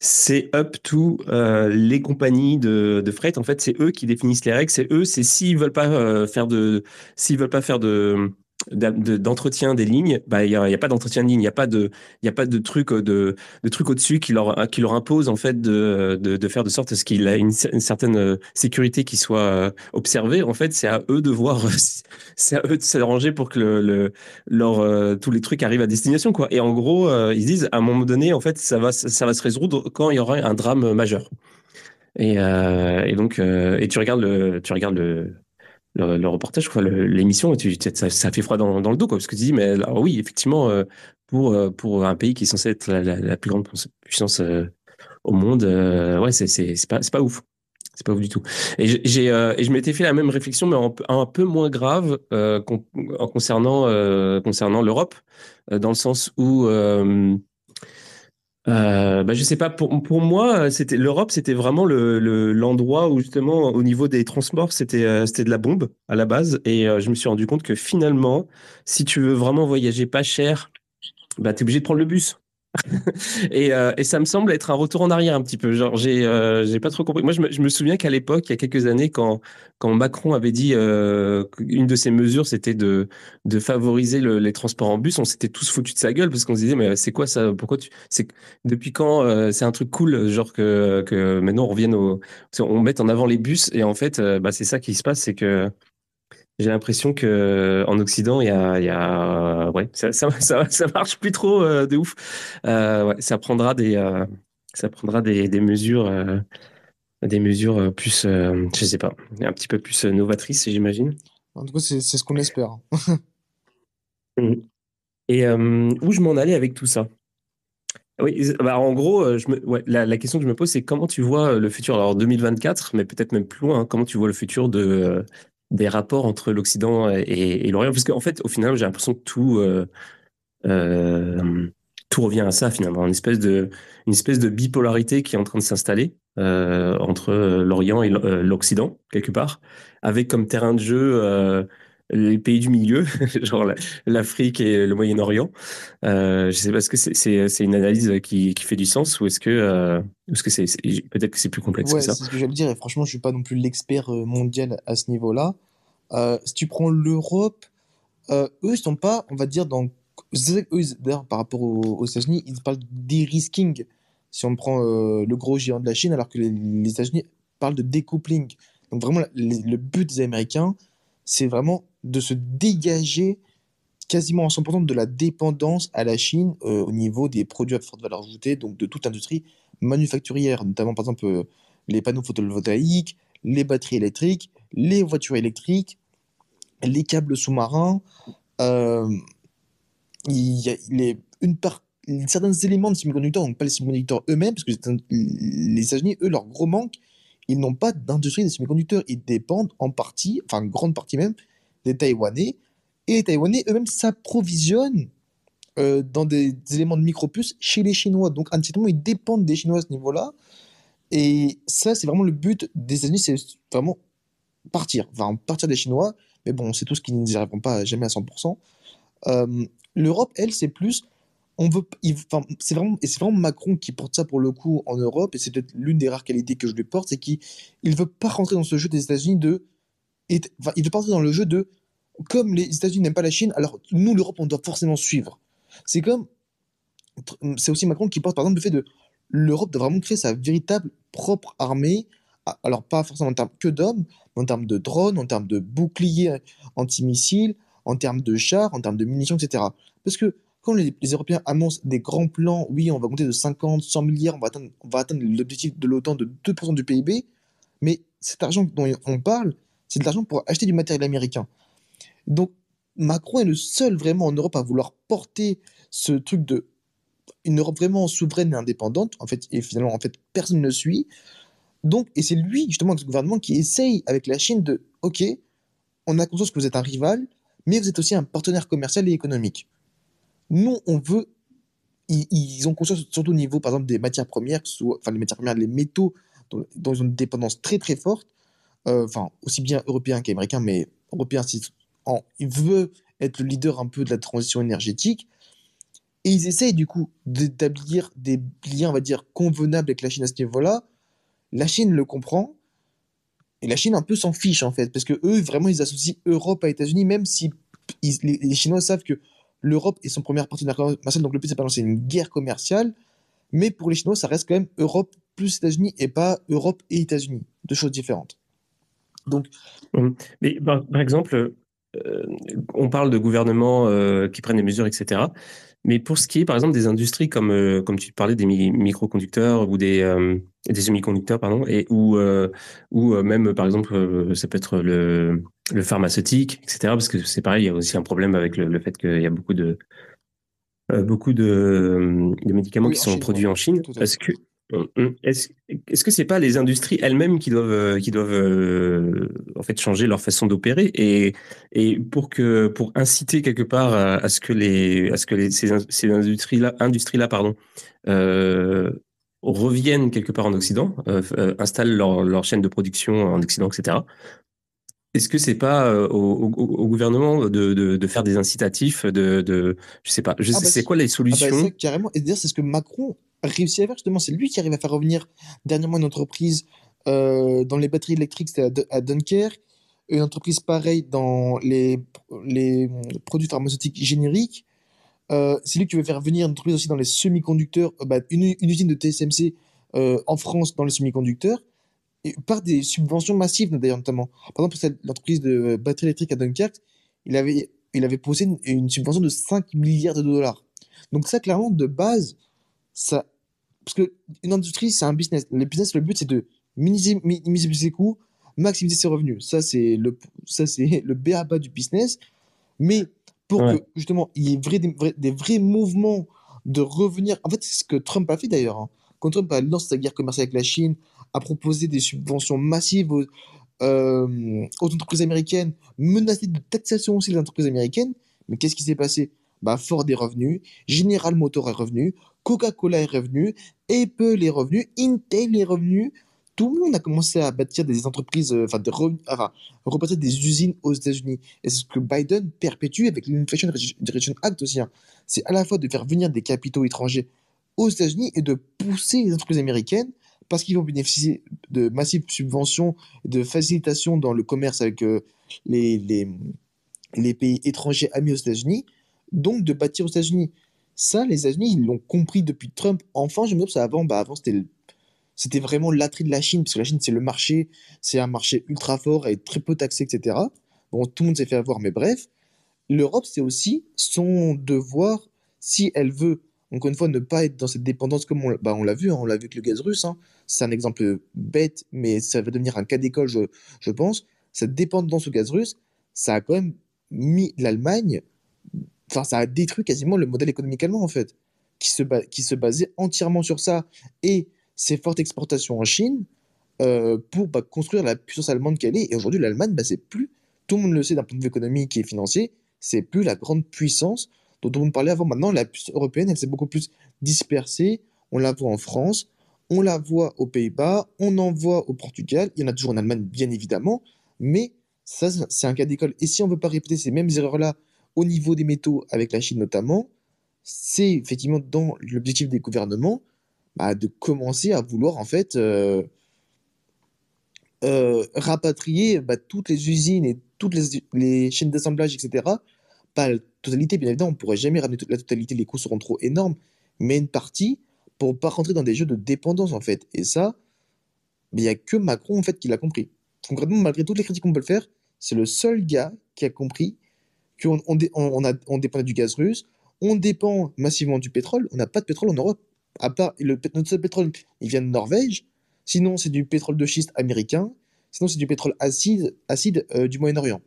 c'est up to euh, les compagnies de, de freight. En fait, c'est eux qui définissent les règles. C'est eux, c'est s'ils veulent pas euh, faire de, s'ils veulent pas faire de d'entretien des lignes, bah il y a, pas d'entretien de ligne, il y a pas de y a pas de truc de de truc au-dessus qui leur qui leur impose en fait de de, de faire de sorte à ce qu'il a une, certaine sécurité qui soit observée. En fait, c'est à eux de voir, c'est à eux de s'arranger pour que le, le leur tous les trucs arrivent à destination quoi. Et en gros, ils disent à un moment donné, en fait, ça va ça va se résoudre quand il y aura un drame majeur. Et, et donc et tu regardes le tu regardes le le, reportage, quoi, l'émission, ça, ça, fait froid dans, dans, le dos, quoi, parce que tu dis, mais oui, effectivement, euh, pour, euh, pour un pays qui est censé être la, plus grande puissance euh, au monde, ouais, c'est pas, pas ouf. C'est pas ouf du tout. Et, j'ai, et je m'étais fait la même réflexion, mais un peu moins grave en concernant, concernant l'Europe, dans le sens où euh, bah, je sais pas. Pour, pour moi, c'était l'Europe, c'était vraiment le, l'endroit où justement, au niveau des transports, c'était euh, de la bombe à la base. Et euh, je me suis rendu compte que finalement, si tu veux vraiment voyager pas cher, bah t'es obligé de prendre le bus. et, euh, et, ça me semble être un retour en arrière un petit peu. Genre, j'ai, euh, pas trop compris. Moi, je me, souviens qu'à l'époque, il y a quelques années, quand, Macron avait dit euh, qu'une de ses mesures, c'était de, favoriser le, les transports en bus, on s'était tous foutus de sa gueule parce qu'on se disait, mais c'est quoi ça? Pourquoi tu depuis quand euh, c'est un truc cool, genre que, que maintenant on revienne au, on mette en avant les bus et en fait, bah, c'est ça qui se passe, c'est que j'ai l'impression que en Occident, il y a, il y a ouais, ça, ça, ça, marche plus trop euh, de ouf. Euh, ouais, ça prendra des, euh, ça prendra des, des mesures, euh, des mesures plus, je sais pas, un petit peu plus novatrices, j'imagine. En tout cas, c'est ce qu'on espère. Mmh. Et où je m'en allais avec tout ça? Oui, bah en gros, je me, ouais, la, la, question que je me pose, c'est comment tu vois le futur, alors 2024, mais peut-être même plus loin, hein, comment tu vois le futur de, des rapports entre l'Occident et, l'Orient Parce qu'en fait, au final, j'ai l'impression que tout, euh, euh, tout revient à ça finalement, une espèce de, une espèce de bipolarité qui est en train de s'installer euh, entre l'Orient et l'Occident quelque part, avec comme terrain de jeu les pays du milieu, genre l'Afrique et le Moyen-Orient. Euh, je sais pas, est-ce que c'est une analyse qui, qui, fait du sens ou est-ce que euh, est-ce que c'est peut-être que c'est plus complexe ouais, que ça? C'est ce que j'allais dire et franchement, je suis pas non plus l'expert euh, mondial à ce niveau-là. Euh, si tu prends l'Europe, eux ils sont pas, on va dire dans d'ailleurs par rapport aux, États-Unis, ils parlent de si on prend le gros géant de la Chine, alors que les, les États-Unis parlent de découpling. Donc vraiment, le but des Américains, c'est vraiment de se dégager quasiment à 100% de la dépendance à la Chine euh, au niveau des produits à forte valeur ajoutée, donc de toute industrie manufacturière, notamment par exemple euh, les panneaux photovoltaïques, les batteries électriques, les voitures électriques, les câbles sous-marins. Euh, il y a une part, certains éléments de semi-conducteurs, donc pas les semi-conducteurs eux-mêmes, parce que les États-Unis, eux, leur gros manque, ils n'ont pas d'industrie des semi-conducteurs. Ils dépendent en partie, enfin, grande partie même, des Taïwanais. Et les Taïwanais eux-mêmes s'approvisionnent euh, dans des, éléments de micro-puces chez les Chinois. Donc, indirectement, ils dépendent des Chinois à ce niveau-là. Et ça, c'est vraiment le but des États-Unis, c'est vraiment partir. Enfin, partir des Chinois. Mais bon, c'est tout ce qui n'y arriveront pas jamais à 100%. Euh, L'Europe, elle, c'est plus. On veut, c'est vraiment, et c'est vraiment Macron qui porte ça pour le coup en Europe, et c'est peut-être l'une des rares qualités que je lui porte, c'est qu'il ne veut pas rentrer dans ce jeu des États-Unis de il veut pas dans le jeu de comme les États-Unis n'aiment pas la Chine, alors nous, l'Europe, on doit forcément suivre. C'est comme. C'est aussi Macron qui porte par exemple le fait de l'Europe doit vraiment créer sa véritable propre armée. Alors, pas forcément en termes que d'hommes, mais en termes de drones, en termes de boucliers antimissiles, en termes de chars, en termes de munitions, etc. Parce que quand les, Européens annoncent des grands plans, oui, on va monter de 50, 100 milliards, on va atteindre l'objectif de l'OTAN de 2% du PIB, mais cet argent dont on parle, c'est de l'argent pour acheter du matériel américain. Donc, Macron est le seul vraiment en Europe à vouloir porter ce truc de une Europe vraiment souveraine et indépendante. En fait, et finalement, en fait, personne ne le suit. Donc, et c'est lui, justement, avec ce gouvernement, qui essaye avec la Chine de, OK, on a conscience que vous êtes un rival, mais vous êtes aussi un partenaire commercial et économique. Nous, on veut, ils, ont conscience, surtout au niveau, par exemple, des matières premières, enfin, les matières premières, les métaux, dont, ils ont une dépendance très, très forte, enfin, aussi bien européen qu'américain, mais européen, il veut être le leader un peu de la transition énergétique. Et ils essayent du coup d'établir des liens, on va dire, convenables avec la Chine à ce niveau-là. La Chine le comprend. Et la Chine un peu s'en fiche en fait, parce que eux, vraiment, ils associent Europe à États-Unis, même si les, Chinois savent que l'Europe est son premier partenaire commercial, donc le but c'est pas lancer une guerre commerciale, mais pour les Chinois, ça reste quand même Europe plus États-Unis et pas Europe et États-Unis, deux choses différentes. Donc, hum. mais par, exemple, euh, on parle de gouvernements euh, qui prennent des mesures, etc. Mais pour ce qui est, par exemple, des industries comme, euh, comme tu parlais, des microconducteurs ou des, des semi-conducteurs, pardon, et ou, ou même, par exemple, ça peut être le, le pharmaceutique, etc. Parce que c'est pareil, il y a aussi un problème avec le, le fait qu'il y a beaucoup de, beaucoup de, de médicaments qui sont produits en Chine. Est-ce que est-ce est-ce que c'est pas les industries elles-mêmes qui doivent euh, qui doivent euh, en fait changer leur façon d'opérer et et pour que pour inciter quelque part à, ce que les à ce que les, ces, ces industries là industries là pardon euh, reviennent quelque part en Occident euh, installent leur leur chaîne de production en Occident etc est-ce que c'est pas au, au, gouvernement de, de, de, faire des incitatifs de, de je sais pas je ah bah c'est quoi les solutions ah bah carrément. Et d'ailleurs c'est ce que Macron réussi à faire justement. C'est lui qui arrive à faire revenir dernièrement une entreprise euh, dans les batteries électriques, c'était à, Dunkerque. Une entreprise pareille dans les, produits pharmaceutiques génériques. Euh, c'est lui qui veut faire venir une entreprise aussi dans les semi-conducteurs, euh, bah, une, usine de TSMC en France dans les semi-conducteurs, par des subventions massives d'ailleurs notamment. Par exemple, l'entreprise de batteries électriques à Dunkerque, il avait, il avait posé une, une subvention de 5 milliards de dollars. Donc ça, clairement, de base, ça parce qu'une industrie, c'est un business. Le business, le but, c'est de minimiser, ses coûts, maximiser ses revenus. Ça, c'est le, ça, c'est le bas du business. Mais pour que, justement, il y ait vrai, des, vrais, mouvements de revenir. En fait, c'est ce que Trump a fait d'ailleurs. Hein. Quand Trump a lancé sa guerre commerciale avec la Chine, a proposé des subventions massives aux, euh, aux entreprises américaines, menacé de taxation aussi les entreprises américaines. Mais qu'est-ce qui s'est passé? Bah, Ford est revenu, General Motors est revenu, Coca-Cola est revenu, Apple est revenu, Intel est revenu. Tout le monde a commencé à bâtir des entreprises, euh, enfin, de enfin, rebâtir des usines aux États-Unis. Et c'est ce que Biden perpétue avec l'Inflation Reduction Act aussi. Hein. C'est à la fois de faire venir des capitaux étrangers aux États-Unis et de pousser les entreprises américaines parce qu'ils vont bénéficier de massives subventions, de facilitations dans le commerce avec euh, les, pays étrangers amis aux États-Unis, donc de bâtir aux États-Unis. Ça, les États-Unis, ils l'ont compris depuis Trump. Enfin, je me dis avant, bah, avant c'était c'était vraiment l'attrait de la Chine, parce que la Chine, c'est le marché, c'est un marché ultra fort et très peu taxé, etc. Bon, tout le monde s'est fait avoir, mais bref. L'Europe, c'est aussi son devoir, si elle veut, encore une fois, ne pas être dans cette dépendance comme on, bah, l'a vu, hein, on l'a vu avec le gaz russe. Hein. C'est un exemple bête, mais ça va devenir un cas d'école, je, je pense. Cette dépendance au gaz russe, ça a quand même mis l'Allemagne Enfin, ça a détruit quasiment le modèle économique allemand, en fait, qui se, qui se basait entièrement sur ça et ses fortes exportations en Chine euh, pour bah, construire la puissance allemande qu'elle est. Et aujourd'hui, l'Allemagne, bah, c'est plus, tout le monde le sait d'un point de vue économique et financier, c'est plus la grande puissance dont on parlait avant. Maintenant, la puissance européenne, elle s'est beaucoup plus dispersée. On la voit en France, on la voit aux Pays-Bas, on en voit au Portugal. Il y en a toujours en Allemagne, bien évidemment, mais ça, c'est un cas d'école. Et si on ne veut pas répéter ces mêmes erreurs-là au niveau des métaux, avec la Chine notamment, c'est effectivement dans l'objectif des gouvernements bah, de commencer à vouloir en fait euh, euh, rapatrier bah, toutes les usines et toutes les, chaînes d'assemblage, etc. Pas la totalité, bien évidemment, on ne pourrait jamais ramener toute la totalité, les coûts seront trop énormes, mais une partie pour pas rentrer dans des jeux de dépendance en fait. Et ça, il n'y a que Macron en fait qui l'a compris. Concrètement, malgré toutes les critiques qu'on peut le faire, c'est le seul gars qui a compris qu'on on, on, on dépend du gaz russe, on dépend massivement du pétrole. On n'a pas de pétrole en Europe. À part le, notre seul pétrole, il vient de Norvège. Sinon, c'est du pétrole de schiste américain. Sinon, c'est du pétrole acide, acide euh, du Moyen-Orient.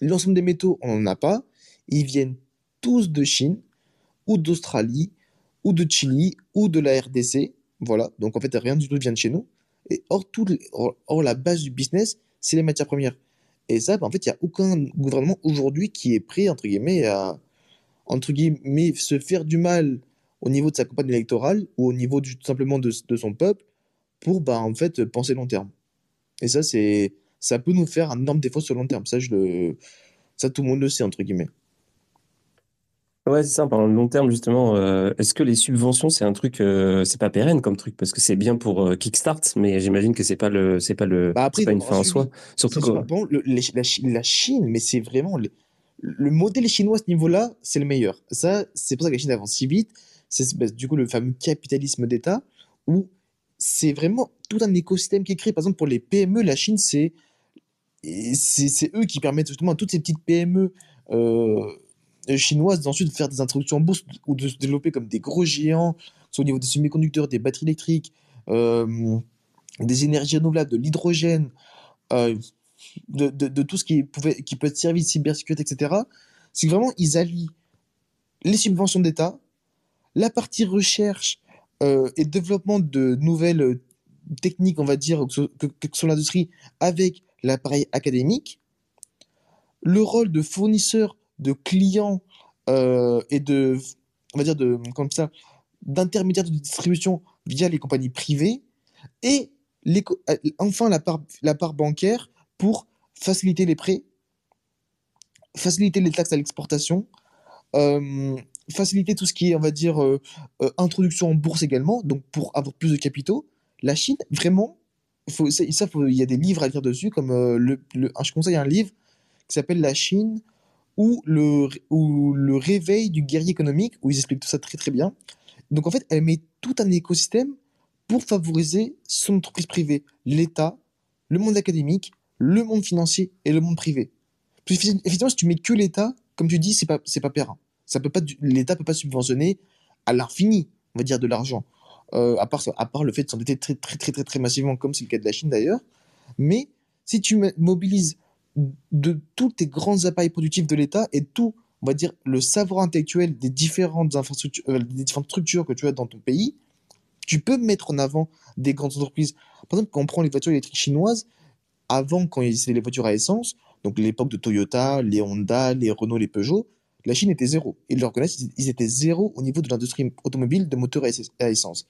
L'ensemble des métaux, on n'en a pas. Ils viennent tous de Chine, ou d'Australie, ou de Chili, ou de la RDC. Voilà. Donc, en fait, rien du tout vient de chez nous. Et or, tout, or la base du business, c'est les matières premières. Et ça, bah, en fait, il n'y a aucun gouvernement aujourd'hui qui est prêt, entre guillemets, à entre guillemets, se faire du mal au niveau de sa campagne électorale ou au niveau tout simplement de, son peuple pour, bah, en fait, penser long terme. Et ça, ça peut nous faire un énorme défaut sur long terme. Ça, je le, ça, tout le monde le sait, entre guillemets. Ouais, c'est ça. Pendant le long terme, justement, euh, est-ce que les subventions, c'est un truc, euh, c'est pas pérenne comme truc? Parce que c'est bien pour euh, kickstart, mais j'imagine que c'est pas le, c'est pas le, bah, pas une fin en soi. Surtout que la, Chine, mais c'est vraiment le modèle chinois à ce niveau-là, c'est le meilleur. Ça, c'est pour ça que la Chine avance si vite. C'est bah, du coup le fameux capitalisme d'État où c'est vraiment tout un écosystème qui est créé. Par exemple, pour les PME, la Chine, c'est c'est eux qui permettent justement à toutes ces petites PME euh, chinoises d'ensuite de faire des introductions en bourse ou de se développer comme des gros géants, soit au niveau des semi-conducteurs, des batteries électriques, euh, des énergies renouvelables, de l'hydrogène, euh, de, tout ce qui, pouvait, qui peut être servi de cybersécurité, etc. C'est que vraiment, ils allient les subventions d'État, la partie recherche euh, et développement de nouvelles techniques, on va dire, que, que, que l'industrie, avec l'appareil académique, le rôle de fournisseur, de client euh, et de, on va dire, de, comme ça, d'intermédiaire de distribution via les compagnies privées, et euh, enfin la part, bancaire pour faciliter les prêts, faciliter les taxes à l'exportation, euh, faciliter tout ce qui est, on va dire, introduction en bourse également, donc pour avoir plus de capitaux. La Chine, vraiment, il y a des livres à lire dessus, comme le, je conseille un livre qui s'appelle La Chine ou le, ou le réveil du guerrier économique, où ils expliquent tout ça très très bien. Donc en fait, elle met tout un écosystème pour favoriser son entreprise privée, l'État, le monde académique, le monde financier et le monde privé. Effectivement, si tu mets que l'État, comme tu dis, c'est pas pas périn. Ça peut pas l'État peut pas subventionner à l'infini, on va dire de l'argent. Euh, à part à part le fait de s'endetter très très très très très massivement comme c'est le cas de la Chine d'ailleurs. Mais si tu mobilises de tous tes grands appareils productifs de l'État et tout, on va dire, le savoir intellectuel des différentes infrastructures, euh, des différentes structures que tu as dans ton pays, tu peux mettre en avant des grandes entreprises. Par exemple, quand on prend les voitures électriques chinoises, avant, quand c'était les voitures à essence, donc l'époque de Toyota, les Honda, les Renault, les Peugeot, la Chine était zéro. Ils le reconnaissent, ils étaient zéro au niveau de l'industrie automobile de moteurs à essence.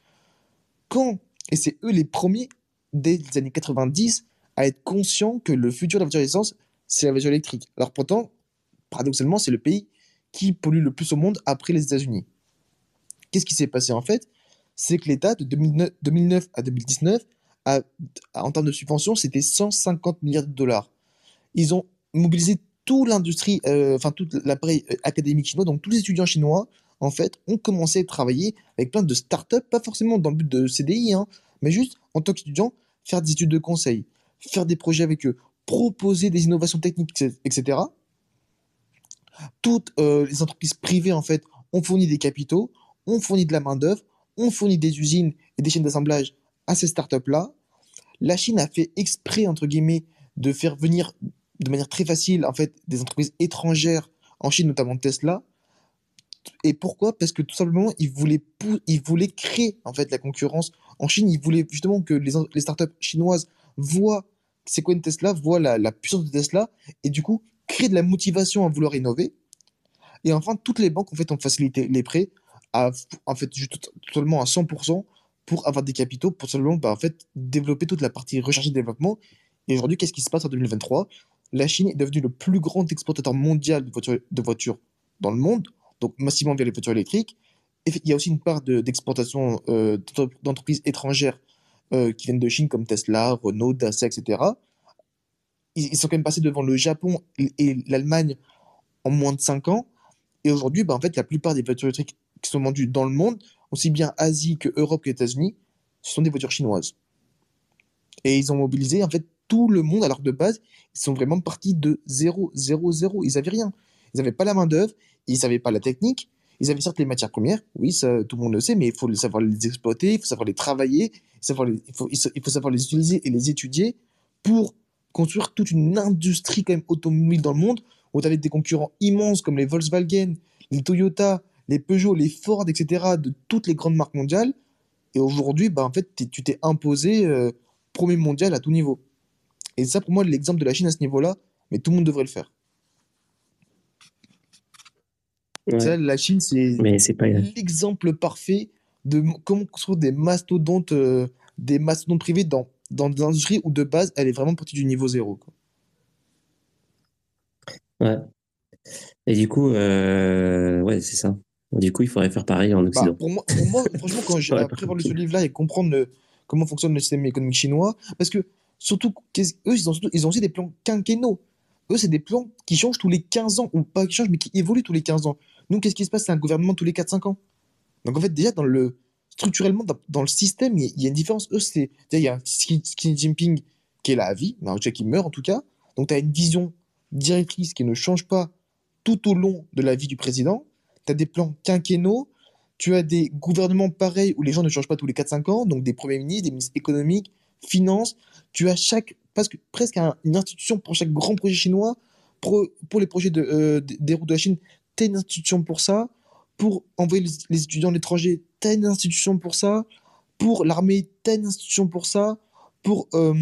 Quand, et c'est eux les premiers, dès les années 90, à être conscient que le futur de la voiture d'essence, c'est la voiture électrique. Alors pourtant, paradoxalement, c'est le pays qui pollue le plus au monde après les États-Unis. Qu'est-ce qui s'est passé en fait? C'est que l'État, de 2009, à 2019, en termes de subventions, c'était 150 milliards de dollars. Ils ont mobilisé toute l'industrie, euh, enfin tout l'appareil euh, académique chinois, donc tous les étudiants chinois, en fait, ont commencé à travailler avec plein de startups, pas forcément dans le but de CDI, hein, mais juste en tant qu'étudiant, faire des études de conseil, faire des projets avec eux, proposer des innovations techniques, etc. Toutes euh, les entreprises privées, en fait, ont fourni des capitaux, ont fourni de la main-d'œuvre, ont fourni des usines et des chaînes d'assemblage à ces startups-là. La Chine a fait exprès, entre guillemets, de faire venir de manière très facile, en fait, des entreprises étrangères en Chine, notamment Tesla. Et pourquoi? Parce que tout simplement, ils voulaient, ils voulaient créer, en fait, la concurrence. En Chine, ils voulaient justement que les, les startups chinoises voient c'est quoi une Tesla, voit la, puissance de Tesla et du coup crée de la motivation à vouloir innover. Et enfin, toutes les banques en fait ont facilité les prêts à, en fait totalement à 100% pour avoir des capitaux pour seulement bah, en fait développer toute la partie recherche et développement. Et aujourd'hui, qu'est-ce qui se passe en 2023 La Chine est devenue le plus grand exportateur mondial de voitures, dans le monde, donc massivement via les voitures électriques. Et il y a aussi une part d'exportation euh, d'entreprises étrangères euh, qui viennent de Chine comme Tesla, Renault, Dacia, etc. Ils, sont quand même passés devant le Japon et l'Allemagne en moins de 5 ans. Et aujourd'hui, bah, en fait, la plupart des voitures électriques qui sont vendues dans le monde, aussi bien Asie que Europe que États-Unis, ce sont des voitures chinoises. Et ils ont mobilisé en fait tout le monde alors de base. Ils sont vraiment partis de 0, 0, 0. Ils n'avaient rien. Ils n'avaient pas la main-d'œuvre, ils n'avaient pas la technique, ils avaient certes les matières premières, oui, tout le monde le sait, mais il faut savoir les exploiter, il faut savoir les travailler, savoir il, faut, il faut savoir les utiliser et les étudier pour construire toute une industrie quand même automobile dans le monde où tu avais des concurrents immenses comme les Volkswagen, les Toyota, les Peugeot, les Ford, etc., de toutes les grandes marques mondiales. Et aujourd'hui, bah, en fait, tu t'es imposé euh, premier mondial à tout niveau. Et ça, pour moi, l'exemple de la Chine à ce niveau-là, mais tout le monde devrait le faire la Chine, c'est l'exemple parfait de comment construire des mastodontes, euh, des mastodontes privés dans, dans des industries où de base, elle est vraiment partie du niveau zéro. Ouais. Et du coup, euh, ouais, c'est ça. Du coup, il faudrait faire pareil en bah, Occident. pour, moi, franchement, quand j'ai après avoir lu ce livre-là et comprendre comment fonctionne le système économique chinois, parce que surtout, eux, ils ont, ils ont aussi des plans quinquennaux. Eux, c'est des plans qui changent tous les 15 ans, ou pas qui changent, mais qui évoluent tous les 15 ans. Nous, qu'est-ce qui se passe? C'est un gouvernement tous les 4-5 ans. Donc en fait, déjà, structurellement, dans, le système, il y, a une différence. Eux, c'est. Il y a Xi Jinping qui est là à vie, mais qui meurt en tout cas. Donc tu as une vision directrice qui ne change pas tout au long de la vie du président. Tu as des plans quinquennaux, tu as des gouvernements pareils où les gens ne changent pas tous les 4-5 ans, donc des premiers ministres, des ministres économiques, finances. Tu as chaque, presque, presque une institution pour chaque grand projet chinois. Pour, pour les projets de, euh, des routes de la Chine, tu une institution pour ça. Pour envoyer les, étudiants à l'étranger, tu une institution pour ça. Pour l'armée, tu une institution pour ça. Pour euh,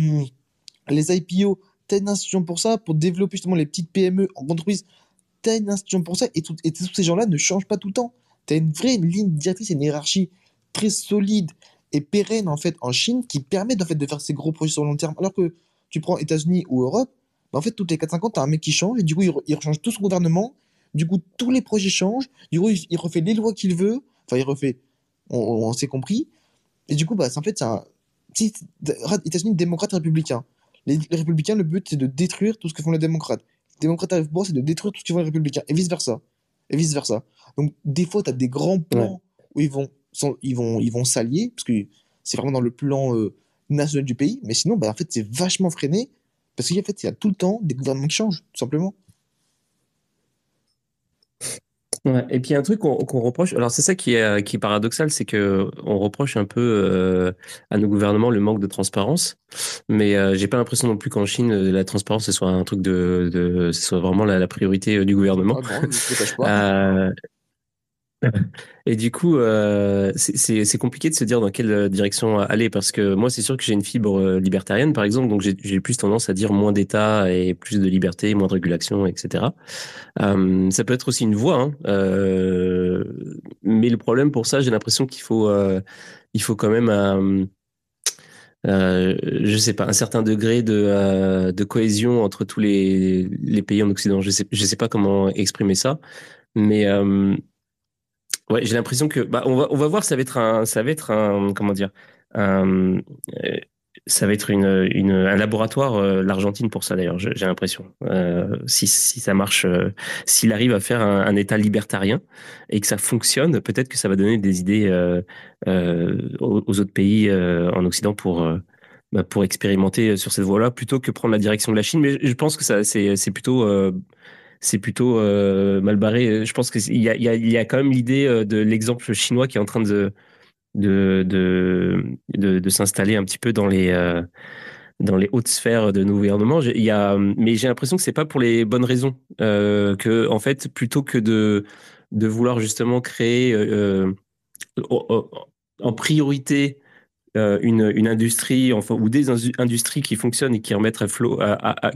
les IPO, tu une institution pour ça. Pour développer justement les petites PME en entreprise, tu une institution pour ça. Et, et tous ces gens-là ne changent pas tout le temps tu as une vraie ligne directrice une hiérarchie très solide et pérenne en fait en Chine qui permet en fait de faire ces gros projets sur le long terme. Alors que tu prends États-Unis ou Europe, bah, en fait toutes les 4-5 ans, tu as un mec qui change et du coup il, il rechange tout son gouvernement. Du coup, tous les projets changent. Du coup, il, refait les lois qu'il veut. Enfin, il refait. On, s'est compris. Et du coup, bah, en fait, c'est un. États-Unis, démocrate républicain. Les, républicains, le but, c'est de détruire tout ce que font les démocrates. Les démocrates arrivent c'est de détruire tout ce que font les républicains. Et vice-versa. Et vice-versa. Donc, des fois, tu as des grands plans où ils vont, ils vont, ils vont s'allier, parce que c'est vraiment dans le plan euh, national du pays. Mais sinon, bah, en fait, c'est vachement freiné, parce qu'en fait, il y a tout le temps des gouvernements qui changent, tout simplement. et puis un truc qu'on reproche, alors c'est ça qui est, qui est paradoxal, c'est que on reproche un peu euh, à nos gouvernements le manque de transparence, mais euh, j'ai pas l'impression non plus qu'en Chine la transparence ce soit un truc de, de ce soit vraiment la, priorité du gouvernement. Ah Et du coup, euh, c'est compliqué de se dire dans quelle direction aller parce que moi, c'est sûr que j'ai une fibre euh, libertarienne, par exemple, donc j'ai plus tendance à dire moins d'État et plus de liberté, moins de régulation, etc. Euh, ça peut être aussi une voie, hein, euh, mais le problème pour ça, j'ai l'impression qu'il faut, euh, il faut quand même euh, euh, je sais pas, un certain degré de, euh, cohésion entre tous les, pays en Occident. Je sais, sais pas comment exprimer ça, mais euh, Ouais, j'ai l'impression que bah on va on va voir ça va être un ça va être un comment dire un, euh, ça va être une, une un laboratoire euh, l'Argentine pour ça d'ailleurs j'ai l'impression. Euh, si si ça marche s'il arrive à faire un, État libertarien et que ça fonctionne peut-être que ça va donner des idées aux, autres pays en Occident pour bah, pour expérimenter sur cette voie-là plutôt que prendre la direction de la Chine. Mais je pense que ça c'est plutôt c'est plutôt euh, mal barré. Je pense qu'il y a, quand même l'idée euh, de l'exemple chinois qui est en train de, de, de, de, s'installer un petit peu dans les, euh, dans les hautes sphères de nos gouvernements. Y a, mais j'ai l'impression que c'est pas pour les bonnes raisons. Euh, que, en fait, plutôt que de, de vouloir justement créer euh, en priorité une, une industrie enfin, ou des industries qui fonctionnent et qui remettent à flot,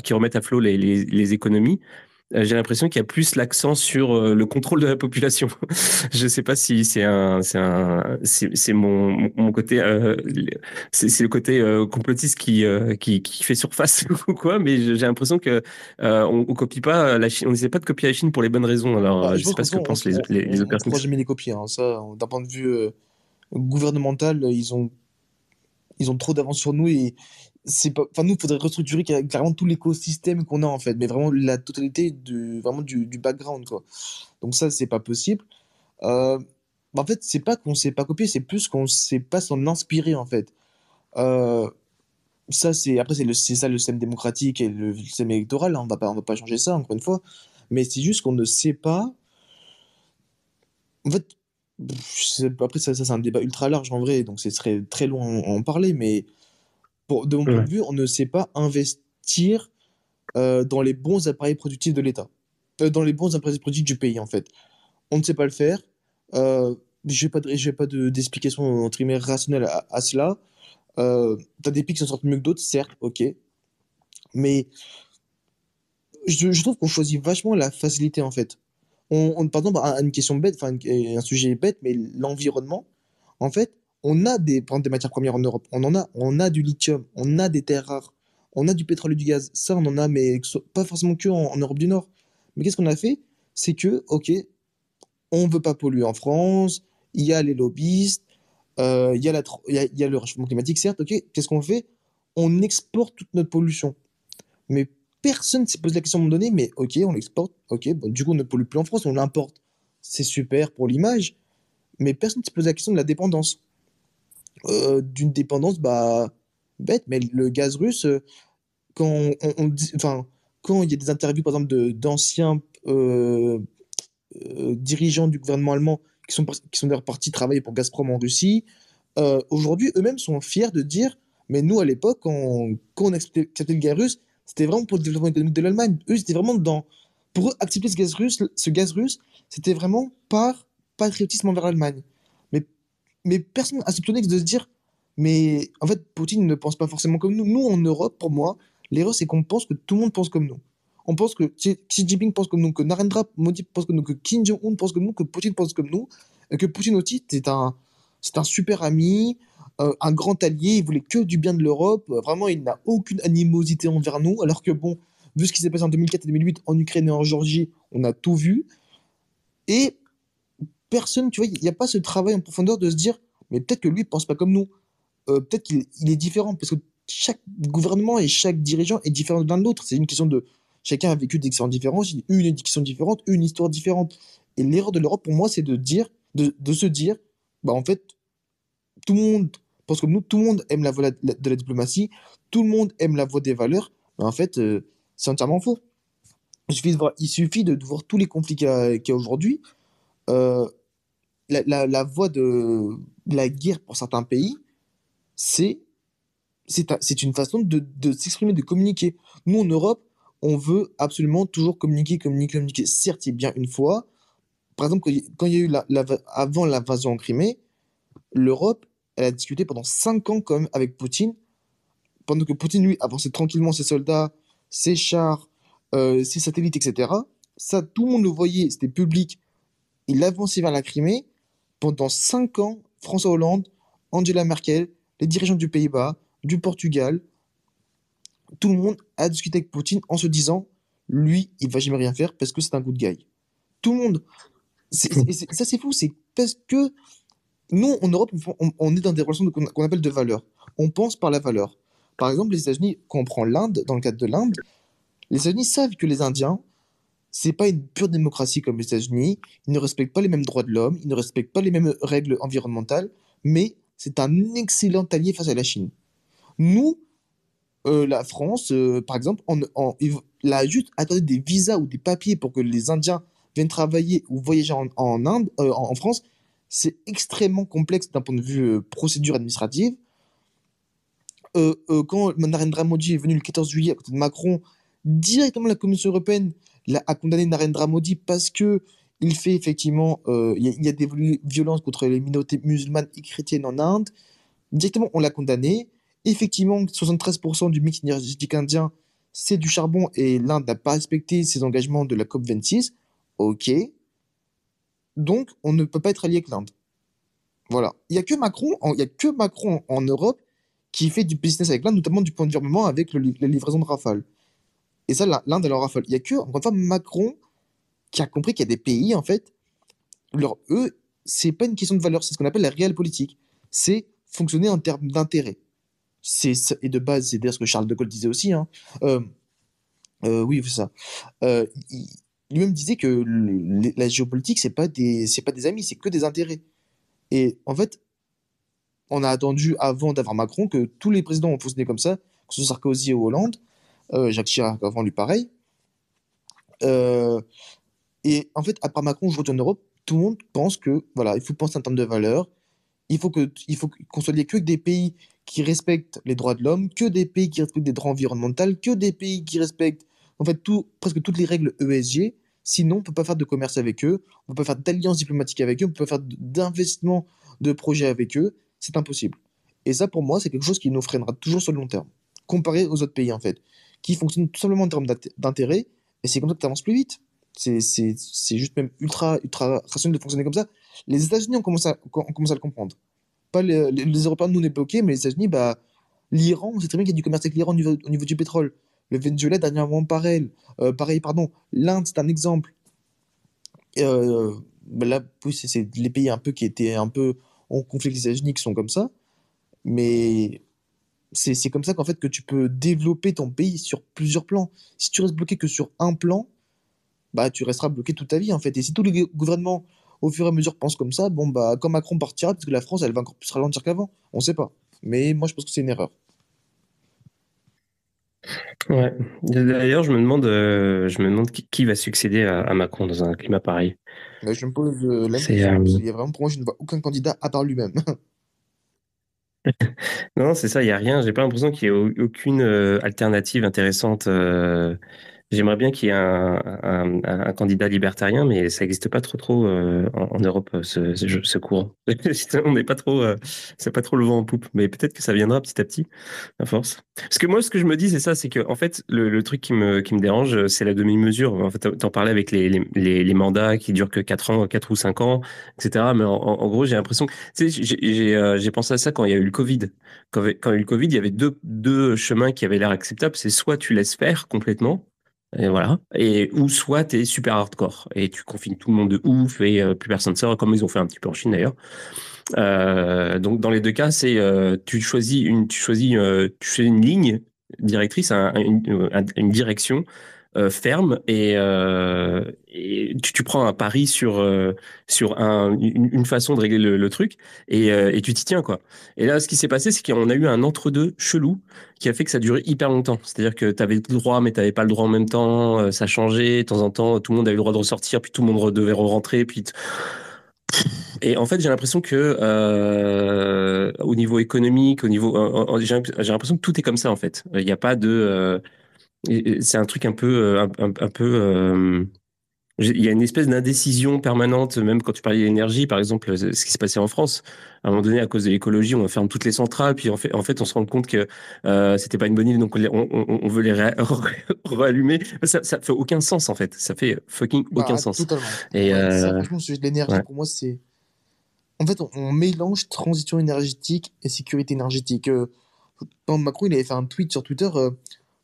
qui remettent à flot les, les, les économies, euh, j'ai l'impression qu'il y a plus l'accent sur euh, le contrôle de la population. je ne sais pas si c'est un, c'est un, c'est mon, mon côté, euh, c'est le côté complotiste qui, qui, qui fait surface ou quoi, mais j'ai l'impression que on, on, copie pas la Chine, on n'essaie pas de copier la Chine pour les bonnes raisons. Alors, bah, je, ne sais pas ce que pensent les, les, les, autres personnes. Moi, jamais les copier. Hein. Ça, d'un point de vue gouvernemental, ils ont, ils ont trop d'avance sur nous et c'est pas enfin nous faudrait restructurer carrément tout l'écosystème qu'on a en fait mais vraiment la totalité du vraiment du, du background quoi. Donc ça c'est pas possible. Euh, bah, en fait c'est pas qu'on sait pas copier c'est plus qu'on sait pas s'en inspirer en fait. Euh, ça c'est après c'est c'est ça le système démocratique et le, système électoral hein, on va pas on va pas changer ça encore une fois. Mais c'est juste qu'on ne sait pas. En fait après ça, c'est un débat ultra large en vrai donc ce serait très long en parler mais de mon point de vue, on ne sait pas investir euh, dans les bons appareils productifs de l'État, euh, dans les bons appareils productifs du pays, en fait. On ne sait pas le faire. Euh, je n'ai pas d'explication de, rationnelle à, à cela. Tu as des pays qui s'en sortent mieux que d'autres, certes, ok. Mais je, je trouve qu'on choisit vachement la facilité, en fait. On, on par exemple, une question bête, enfin, un sujet bête, mais l'environnement, en fait, on a des, des matières premières en Europe, on en a, on a du lithium, on a des terres rares, on a du pétrole et du gaz. Ça, on en a, mais pas forcément que en, Europe du Nord. Mais qu'est-ce qu'on a fait? C'est que, ok, on veut pas polluer en France, il y a les lobbyistes, euh, il y, a y, a, le réchauffement climatique, certes, ok, qu'est-ce qu'on fait? On exporte toute notre pollution. Mais personne ne s'est posé la question à un moment donné, mais ok, on l'exporte, ok, bon, du coup, on ne pollue plus en France, on l'importe. C'est super pour l'image, mais personne ne s'est posé la question de la dépendance. Euh, d'une dépendance, bah, bête, mais le gaz russe, euh, quand quand il y a des interviews, par exemple, d'anciens euh, dirigeants du gouvernement allemand qui sont, qui sont d'ailleurs partis travailler pour Gazprom en Russie, aujourd'hui, eux-mêmes sont fiers de dire, mais nous, à l'époque, quand, quand on acceptait le gaz russe, c'était vraiment pour le développement économique de l'Allemagne. Eux, c'était vraiment dans. Pour eux, accepter ce gaz russe, c'était vraiment par patriotisme envers l'Allemagne. Mais, personne n'a soupçonné de se dire, mais en fait, Poutine ne pense pas forcément comme nous. Nous, en Europe, pour moi, l'erreur, c'est qu'on pense que tout le monde pense comme nous. On pense que Xi Jinping pense comme nous, que Narendra Modi pense comme nous, que Kim Jong-un pense comme nous, que Poutine pense comme nous, que Poutine aussi, c'est un, c'est un super ami, euh, un grand allié, il voulait que du bien de l'Europe. Vraiment, il n'a aucune animosité envers nous. Alors que, bon, vu ce qui s'est passé en 2004 et 2008 en Ukraine et en Géorgie, on a tout vu. Et personne, tu vois, il n'y a pas ce travail en profondeur de se dire, mais peut-être que lui ne pense pas comme nous. Euh, peut-être qu'il est différent, parce que chaque gouvernement et chaque dirigeant est différent de l'un de l'autre. C'est une question de. Chacun a vécu des expériences différentes, une éducation différente, une histoire différente. Et l'erreur de l'Europe, pour moi, c'est de dire, de, se dire, bah en fait, tout le monde parce que nous, tout le monde aime la voie de la diplomatie, tout le monde aime la voie des valeurs, mais en fait, euh, c'est entièrement faux. Il suffit de voir, il suffit de, voir tous les conflits qu'il y a, aujourd'hui. Euh, la, la, voie de, la guerre pour certains pays, c'est c'est une façon de, de s'exprimer, de communiquer. Nous, en Europe, on veut absolument toujours communiquer, communiquer, communiquer. Certes, il bien une fois. Par exemple, quand il y a eu la, avant l'invasion en Crimée, l'Europe elle a discuté pendant 5 ans quand même avec Poutine, pendant que Poutine, lui, avançait tranquillement ses soldats, ses chars, euh, ses satellites, etc. Ça, tout le monde le voyait, c'était public. Il avançait vers la Crimée. Pendant 5 ans, François Hollande, Angela Merkel, les dirigeants du Pays-Bas, du Portugal, tout le monde a discuté avec Poutine en se disant, lui, il va jamais rien faire parce que c'est un good guy. Tout le monde. ça, c'est fou, c'est parce que nous, en Europe, on, est dans des relations qu'on appelle de valeurs. On pense par la valeur. Par exemple, les États-Unis, quand on prend l'Inde, dans le cadre de l'Inde, les États-Unis savent que les Indiens, c'est pas une pure démocratie comme les États-Unis. Ils ne respectent pas les mêmes droits de l'homme, ils ne respectent pas les mêmes règles environnementales, mais c'est un excellent allié face à la Chine. Nous, euh, la France, euh, par exemple, on, a juste attendu des visas ou des papiers pour que les Indiens viennent travailler ou voyager en, Inde, euh, en France, c'est extrêmement complexe d'un point de vue procédure administrative. Quand Narendra Modi est venu le 14 juillet à côté de Macron, directement la Commission européenne a condamné Narendra Modi parce que il fait effectivement, il y, a des violences contre les minorités musulmanes et chrétiennes en Inde. Directement, on l'a condamné. Effectivement, 73% du mix énergétique indien, c'est du charbon et l'Inde n'a pas respecté ses engagements de la COP26. Ok. Donc, on ne peut pas être allié avec l'Inde. Voilà. Il n'y a que Macron, a que Macron en Europe qui fait du business avec l'Inde, notamment du point de vue avec le, les livraisons de Rafale. Et ça, l'Inde, elle en Rafale. Il n'y a que, encore une fois, Macron qui a compris qu'il y a des pays, en fait, leur, eux, c'est pas une question de valeur, c'est ce qu'on appelle la réelle politique. C'est fonctionner en termes d'intérêt. Et de base, c'est d'ailleurs ce que Charles de Gaulle disait aussi. Hein. Euh, euh, oui, c'est ça. Euh, lui-même disait que la géopolitique, c'est pas pas des amis, c'est que des intérêts. Et en fait, on a attendu avant d'avoir Macron que tous les présidents ont fonctionné comme ça, que ce soit Sarkozy ou Hollande, Jacques Chirac avant lui pareil. Euh, et en fait, après Macron, aujourd'hui en Europe, tout le monde pense que voilà, il faut penser en termes de valeurs. Il faut que, il faut qu'on soit lié que des pays qui respectent les droits de l'homme, que des pays qui respectent des droits environnementaux, que des pays qui respectent en fait, presque toutes les règles ESG. Sinon, on peut pas faire de commerce avec eux, on peut pas faire d'alliance diplomatique avec eux, on peut pas faire d'investissement de projets avec eux. C'est impossible. Et ça, pour moi, c'est quelque chose qui nous freinera toujours sur le long terme, comparé aux autres pays, en fait, qui fonctionnent tout simplement en termes d'intérêt, et c'est comme ça que tu avances plus vite. C'est juste même ultra, ultra rationnel de fonctionner comme ça. Les États-Unis ont commencé, à, à le comprendre. Pas les, Européens, nous, on est bloqués, mais les États-Unis, bah, l'Iran, on sait très bien qu'il y a du commerce avec l'Iran au niveau du pétrole. Le Venezuela, dernièrement, pareil. Euh, pareil, pardon. L'Inde, c'est un exemple. Euh, bah là, c'est les pays un peu qui étaient un peu en conflit avec les États-Unis qui sont comme ça. Mais c'est comme ça qu'en fait que tu peux développer ton pays sur plusieurs plans. Si tu restes bloqué que sur un plan, bah tu resteras bloqué toute ta vie en fait. Et si tous les gou- gouvernements au fur et à mesure pensent comme ça, bon bah quand Macron partira, parce que la France elle va encore plus ralentir qu'avant, on sait pas. Mais moi je pense que c'est une erreur. Ouais. D'ailleurs, je me demande, euh, je me demande qui, qui va succéder à, à Macron dans un climat pareil. Mais je me pose euh, la question, euh, y a vraiment pour moi je ne vois aucun candidat à part lui-même. non, c'est ça, il y a rien. J'ai pas l'impression qu'il y ait au- aucune euh, alternative intéressante. euh, J'aimerais bien qu'il y ait un, candidat libertarien, mais ça n'existe pas trop trop euh, en, Europe euh, ce, ce, ce courant. On n'est pas trop, euh, c'est pas trop le vent en poupe, mais peut-être que ça viendra petit à petit, à force. Parce que moi, ce que je me dis, c'est ça, c'est que en fait, le, truc qui me qui me dérange, c'est la demi-mesure. En fait, t'en parlais avec les, les, mandats qui durent que 4 ans, 4 ou 5 ans, etc. Mais en, gros, j'ai l'impression que, j'ai pensé à ça quand il y a eu le Covid. Quand, quand il y a eu le Covid, il y avait deux, deux chemins qui avaient l'air acceptables. C'est soit tu laisses faire complètement, et voilà. Et ou soit t'es super hardcore et tu confines tout le monde de ouf et euh, plus personne sort, comme ils ont fait un petit peu en Chine d'ailleurs. Euh, donc dans les deux cas, c'est euh, tu choisis une, tu choisis, tu fais une ligne directrice, un- une, un- une direction euh, ferme et, euh, tu, prends un pari sur euh, sur un, une, façon de régler le, truc et, tu t'y tiens quoi. Et là, ce qui s'est passé, c'est qu'on a eu un entre-deux chelou qui a fait que ça a duré hyper longtemps. C'est-à-dire que tu avais le droit, mais tu n'avais pas le droit en même temps. ça changeait. De temps en temps, tout le monde avait le droit de ressortir, puis tout le monde devait re-rentrer. Puis... t- Et en fait, j'ai l'impression que au niveau économique, au niveau, j'ai l'impression que tout est comme ça en fait. Il n'y a pas de, c'est un truc un peu, euh, un, un- un peu. euh, il y a une espèce d'indécision permanente, même quand tu parlais d'énergie, par exemple, ce ce qui s'est passé en France. À un moment donné, à cause de l'écologie, on ferme toutes les centrales, puis en fait, en fait on se rend compte que euh, c'était pas une bonne idée, donc on, veut les rallumer. Ça, ça fait aucun sens, en fait. Ça fait fucking aucun Bah sens. totalement. Et Ouais, euh, franchement le sujet de l'énergie ouais. pour moi c'est en fait on, on mélange transition énergétique et sécurité énergétique. Euh, Macron il avait fait un tweet sur Twitter euh,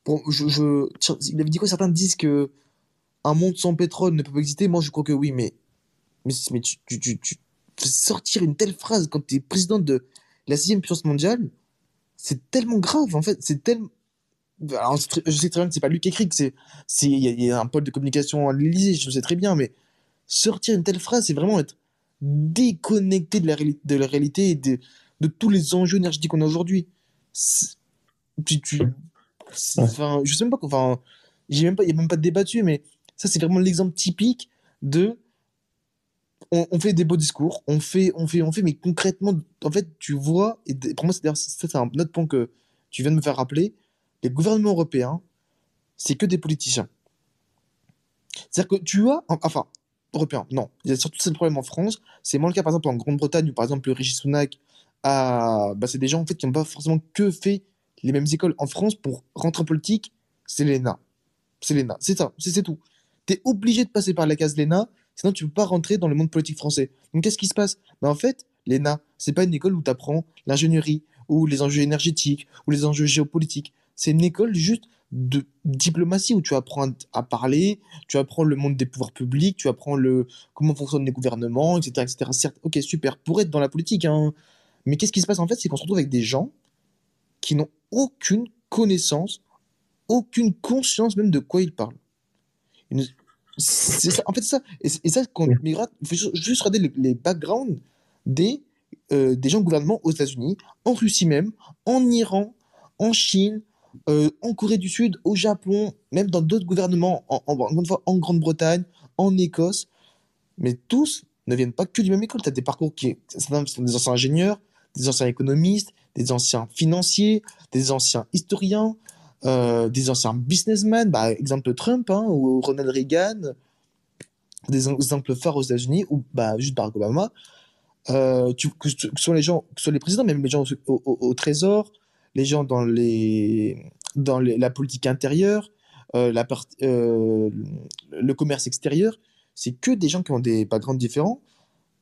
Bon, je, il avait dit quoi Certains disent que un monde sans pétrole ne peut pas exister. Moi, je crois que oui, mais, mais, tu, sortir une telle phrase quand tu es président de la sixième puissance mondiale, c'est tellement grave, en fait. C'est tellement. Je sais très bien que c'est pas lui qui écrit, c'est, il y, a- un pôle de communication à l'Élysée, je sais très bien, mais sortir une telle phrase, c'est vraiment être déconnecté de la, réalité et de, tous les enjeux énergétiques qu'on a aujourd'hui. Tu. Enfin, je sais même pas, enfin, j'ai même pas, il y a même pas de débat dessus, mais ça, c'est vraiment l'exemple typique de, on, on fait des beaux discours, on fait, on fait, on fait, mais concrètement, en fait, tu vois, et pour moi, c'est d'ailleurs- c'est un autre point que tu viens de me faire rappeler, les gouvernements européens, c'est que des politiciens. C'est-à-dire que tu as, en- enfin, européens, non, il y a surtout ce problème en France, c'est moins le cas par exemple en Grande-Bretagne où par exemple le Rishi Sunak a, bah, c'est des gens en fait qui n'ont pas forcément que fait les mêmes écoles. En France, pour rentrer en politique, c'est l'ENA. C'est l'ENA, c'est ça, c'est tout. Tu es obligé de passer par la case l'ENA, sinon tu peux pas rentrer dans le monde politique français. Donc qu'est-ce qui se passe? Bah, En fait, l'ENA, c'est pas une école où tu apprends l'ingénierie, ou les enjeux énergétiques, ou les enjeux géopolitiques. C'est une école juste de diplomatie où tu apprends à à parler, tu apprends le monde des pouvoirs publics, tu apprends le comment fonctionnent les gouvernements, etc., etc. Certes, ok, super, pour être dans la politique, hein. Mais qu'est-ce qui se passe? En fait C'est qu'on se retrouve avec des gens qui n'ont aucune connaissance, aucune conscience même de quoi ils parlent. C'est ça, en fait, c'est ça. Et, et ça, quand tu il faut juste regarder les, les backgrounds des, euh, des gens au gouvernement aux États-Unis, en Russie même, en Iran, en Chine, euh, en Corée du Sud, au Japon, même dans d'autres gouvernements, en, en, encore une fois, en Grande-Bretagne, en Écosse. Mais tous ne viennent pas que du même école. Tu as des parcours qui certains sont des anciens ingénieurs, des anciens économistes, des anciens financiers, des anciens historiens, euh, des anciens businessmen, bah, exemple Trump hein, ou Ronald Reagan, des exemples phares aux États-Unis, ou bah, juste Barack Obama. Euh, que, ce soit les gens, que ce soit les présidents, même les gens au, Trésor, les gens dans, les, dans la politique intérieure, euh, la part- le commerce extérieur, c'est que des gens qui ont des backgrounds différents.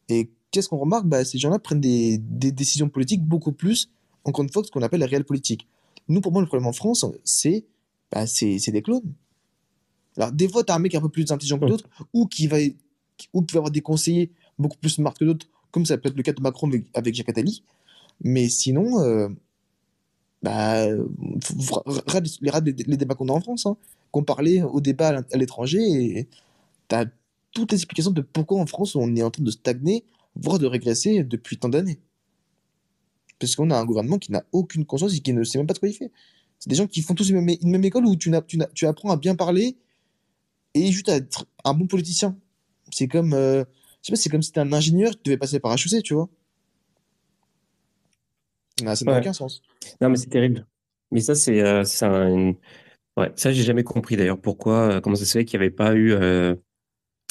Et qu'est-ce qu'on remarque? Bah, Ces gens-là prennent des décisions politiques beaucoup plus, encore une fois, ce qu'on appelle la réelle politique. Nous, pour moi, le problème en France, c'est bah, c'est c'est des clones. Alors, des fois, tu as un mec un peu plus intelligent que d'autres, ou qui va, ou qui va avoir des conseillers beaucoup plus smart que d'autres, comme ça peut être le cas de Macron avec, avec Jacques Attali. Mais sinon, euh, bah, les, les, débats qu'on a en France, hein, qu'on parlait au débat à l'étranger, et tu as toutes les explications de pourquoi en France on est en train de stagner, voire de régresser depuis tant d'années. Parce qu'on a un gouvernement qui n'a aucune conscience et qui ne sait même pas de quoi il fait. C'est des gens qui font tous une même, une même école où tu, tu, tu, apprends à bien parler et juste à être un bon politicien. C'est comme, euh, je sais pas, c'est comme si tu un ingénieur qui devait passer par HEC, tu vois. ça n'a aucun sens. Non, mais c'est terrible. Mais ça, c'est euh, un... ouais, ça, j'ai jamais compris d'ailleurs pourquoi, euh, comment ça se fait qu'il n'y avait pas eu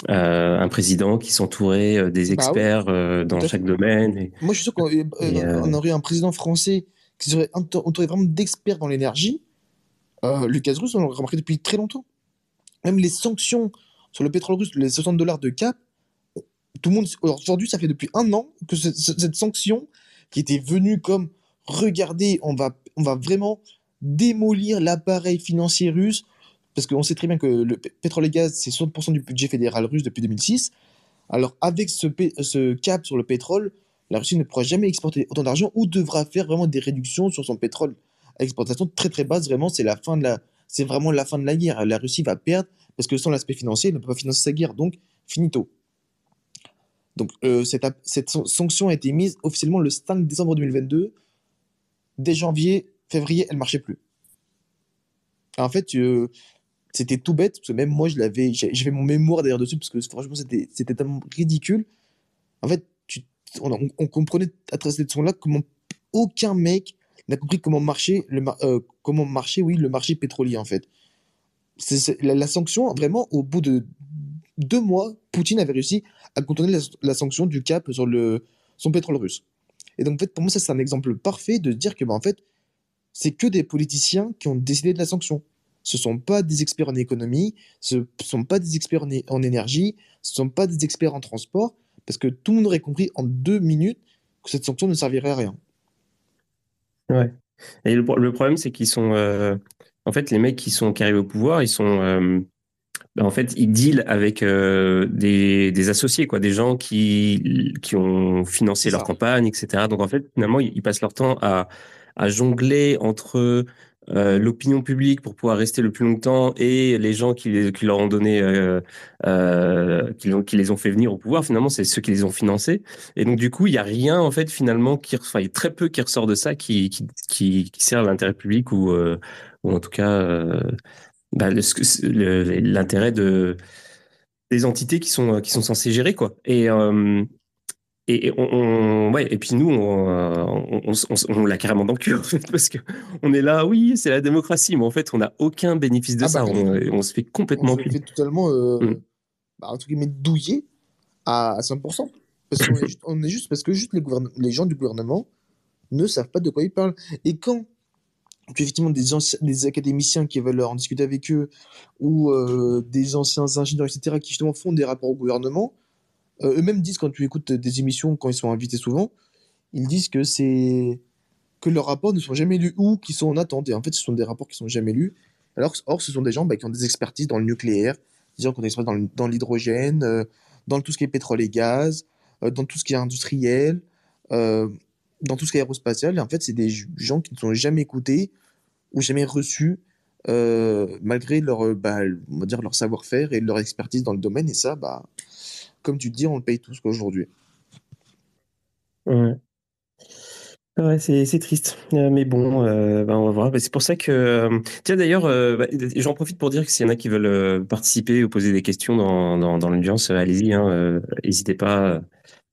euh, euh, un président qui s'entourait euh, des bah experts dans chaque domaine. Moi, je suis sûr qu'on aurait un président français qui serait entouré vraiment d'experts dans l'énergie. le gaz russe, on l'aurait remarqué depuis très longtemps. Même les sanctions sur le pétrole russe, les 60 dollars de cap, tout le monde. Aujourd'hui, ça fait depuis un an que cette sanction qui était venue comme regardez, on va, on va vraiment démolir l'appareil financier russe, parce qu'on sait très bien que le pétrole et gaz, c'est 60% du budget fédéral russe depuis 2006. Alors, avec ce, cap sur le pétrole, la Russie ne pourra jamais exporter autant d'argent ou devra faire vraiment des réductions sur son pétrole à exportation très très basse. Vraiment, c'est la fin de la, c'est vraiment la fin de la guerre. La Russie va perdre parce que sans l'aspect financier, elle ne peut pas financer sa guerre. Donc, finito. Donc, euh, cette, cette, sanction a été mise officiellement le 5 décembre 2022 dès janvier, février, elle marchait plus. En fait, euh, c'était tout bête, parce que même moi, je l'avais, j'ai fait mon mémoire d'ailleurs dessus, parce que franchement, c'était, c'était tellement ridicule. En fait, tu, on, comprenait à travers cette son-là comment aucun mec n'a compris comment marchait le, euh, comment marchait, oui, le marché pétrolier, en fait. C'est, la, sanction, vraiment, au bout de deux mois, Poutine avait réussi à contourner la, la sanction du cap sur le, son pétrole russe. Et donc, en fait, pour moi, ça, c'est un exemple parfait de dire que, bah, en fait, c'est que des politiciens qui ont décidé de la sanction. Ce ne sont pas des experts en économie, ce ne sont pas des experts en, énergie, ce ne sont pas des experts en transport, parce que tout le monde aurait compris en deux minutes que cette sanction ne servirait à rien. Ouais. Et le, problème, c'est qu'ils sont. Euh, en fait, les mecs qui, sont, qui arrivent au pouvoir, ils sont. Euh, ben, en fait, ils deal avec euh, des, des, associés, quoi, des gens qui, qui ont financé leur campagne, etc. Donc, en fait, finalement, ils, passent leur temps à, à jongler entre euh, l'opinion publique pour pouvoir rester le plus longtemps et les gens qui, qui leur ont donné, euh, euh, qui, qui, les ont fait venir au pouvoir, finalement, c'est ceux qui les ont financés. Et donc, du coup, il n'y a rien, en fait, finalement, qui, enfin, il y a très peu qui ressort de ça qui, qui, qui, sert l'intérêt public ou, euh, ou en tout cas bah, l'intérêt de des entités qui sont qui sont censées gérer quoi. Et et, on, ouais, et puis nous, on, on, l'a carrément dans le cul, en fait, parce que on est là, oui, c'est la démocratie, mais en fait, on n'a aucun bénéfice de ah ça. Bah, on, se fait complètement on se fait totalement, euh, mm. bah, entre guillemets, douiller à 100%. Parce qu'on est, on est juste parce que juste les, les gens du gouvernement ne savent pas de quoi ils parlent. Et quand puis effectivement des, des académiciens qui veulent en discuter avec eux, ou euh, des anciens ingénieurs, etc., qui justement font des rapports au gouvernement, eux-mêmes disent quand tu écoutes des émissions, quand ils sont invités souvent, ils disent que c'est que leurs rapports ne sont jamais lus ou qui sont en attente. Et en fait, ce sont des rapports qui sont jamais lus. Alors, or, ce sont des gens bah, qui ont des expertises dans le nucléaire, des gens qui ont des expertises dans l'hydrogène, euh, dans tout ce qui est pétrole et gaz, dans tout ce qui est industriel dans tout ce qui est aérospatial. Et en fait, c'est des gens qui ne sont jamais écoutés ou jamais reçus, euh, malgré leur, euh, bah, leur savoir-faire et leur expertise dans le domaine. Et ça, bah, comme tu dis, on le paye tous aujourd'hui. Ouais. Ouais, c'est triste. Euh, mais bon, bah, on va voir. Bah, c'est pour ça que. tiens, d'ailleurs, bah, j'en profite pour dire que s'il y en a qui veulent participer ou poser des questions dans, dans, dans l'audience, allez-y. Hein, N'hésitez pas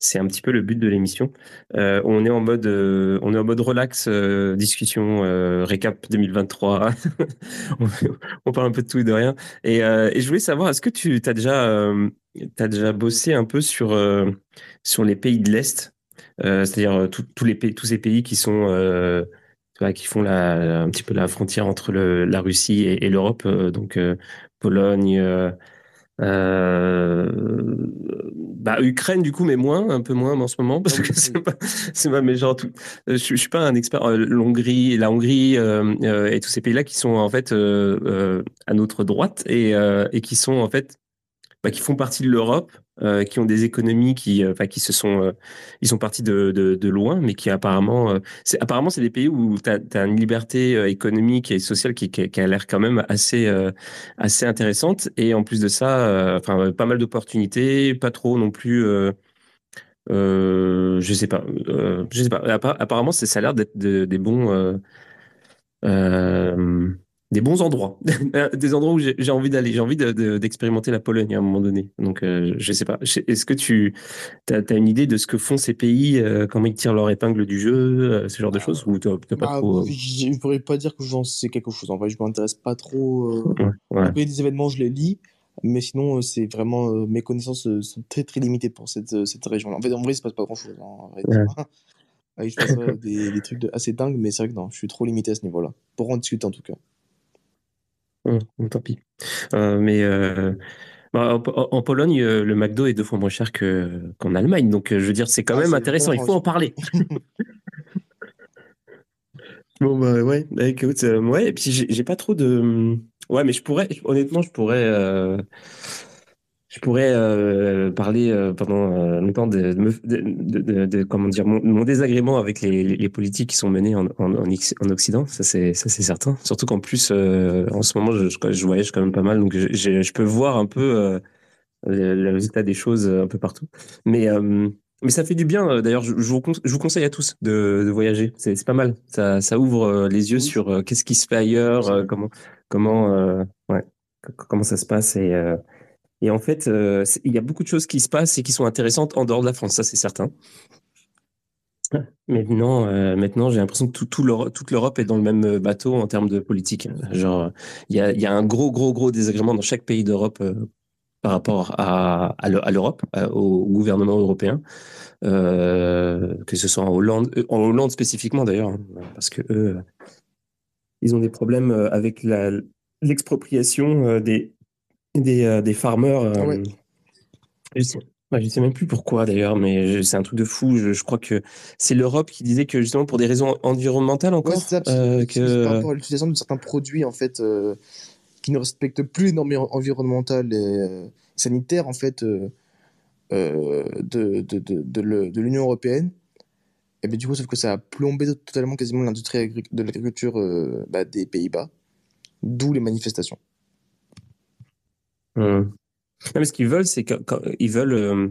c'est un petit peu le but de l'émission. Euh, on est en mode, euh, on est en mode relax, euh, discussion, récap 2023. on, parle un peu de tout et de rien. Et, je voulais savoir, est-ce que tu as déjà, as déjà bossé un peu sur sur les pays de l'est, c'est-à-dire tous les pays, tous ces pays qui sont qui font la, un petit peu la frontière entre la Russie et, et l'Europe, donc Pologne. Euh, bah Ukraine du coup mais moins un peu moins en ce moment parce que c'est pas c'est pas mais genre tout. Je, je suis pas un expert euh, l'Hongrie la Hongrie euh, euh, et tous ces pays là qui sont en fait à notre droite et, et qui sont en fait bah, qui font partie de l'Europe, euh, qui ont des économies qui, enfin, qui se sont, ils sont partis de, de, de, loin, mais qui apparemment, c'est apparemment c'est des pays où tu as, une liberté économique et sociale qui, qui, qui a l'air quand même assez, assez intéressante. Et en plus de ça, enfin, pas mal d'opportunités, pas trop non plus. Euh, je sais pas. Euh, je sais pas. Apparemment, ça a l'air d'être des bons, euh, euh, des bons endroits, des endroits où j'ai envie d'aller. J'ai envie d'expérimenter la Pologne à un moment donné. Donc, euh, je sais pas. Est-ce que tu as, une idée de ce que font ces pays, comment ils tirent leur épingle du jeu, ce genre de choses, ou t'as pas bah, trop Je ne pourrais pas dire que j'en sais quelque chose. En vrai, je m'intéresse pas trop. Ouais, des événements, je les lis. Mais sinon, euh, c'est vraiment euh, mes connaissances euh, sont très très limitées pour cette, cette région-là. En fait, en vrai, il se passe pas grand-chose. Hein, ouais. je passe des, des, trucs de, assez dingues, mais c'est vrai que non, je suis trop limité à ce niveau-là. Pour en discuter en tout cas. Hum, tant pis. mais bah, en, Pologne, le McDo est deux fois moins cher qu'en Allemagne. Donc, je veux dire, c'est quand ah, même intéressant. Il faut en parler. bon, bah ouais. Bah, écoute, ouais. Et puis, j'ai pas trop de. Ouais, mais je pourrais, honnêtement, je pourrais, euh, je pourrais euh, parler euh, pendant longtemps de, de, de, comment dire, mon, désagrément avec les, les, politiques qui sont menées en, en, en Occident. Ça, c'est, ça, c'est certain. Surtout qu'en plus, en ce moment, je, je, voyage quand même pas mal, donc je, je peux voir un peu le, résultat des choses un peu partout. Mais mais ça fait du bien. D'ailleurs, je, je, vous, je vous conseille à tous de, de voyager. C'est pas mal. Ça, ça ouvre les yeux sur qu'est-ce qui se fait ailleurs, comment comment, euh, ouais, comment ça se passe. Et, euh, et en fait, euh, il y a beaucoup de choses qui se passent et qui sont intéressantes en dehors de la France, ça c'est certain. Maintenant, maintenant j'ai l'impression que tout, tout toute l'Europe est dans le même bateau en termes de politique. Genre, il y a, un gros, gros, gros désagrément dans chaque pays d'Europe par rapport à, l'Europe, au gouvernement européen, euh, que ce soit en Hollande, en Hollande spécifiquement d'ailleurs, hein, parce que eux, ils ont des problèmes euh, avec l'expropriation euh, des, des, euh, des farmers. Ah je sais, sais même plus pourquoi d'ailleurs, mais c'est un truc de fou. Je, crois que c'est l'Europe qui disait que justement pour des raisons environnementales encore. Ouais, ça, que... par rapport à l'utilisation de certains produits en fait qui ne respectent plus les normes environnementales et sanitaires en fait de, de, de, de l'Union européenne. Et bien, du coup, sauf que ça a plombé totalement quasiment l'industrie de l'agriculture euh, bah, des Pays-Bas, d'où les manifestations. Mmh. Non, mais ce qu'ils veulent, c'est qu'ils veulent, euh,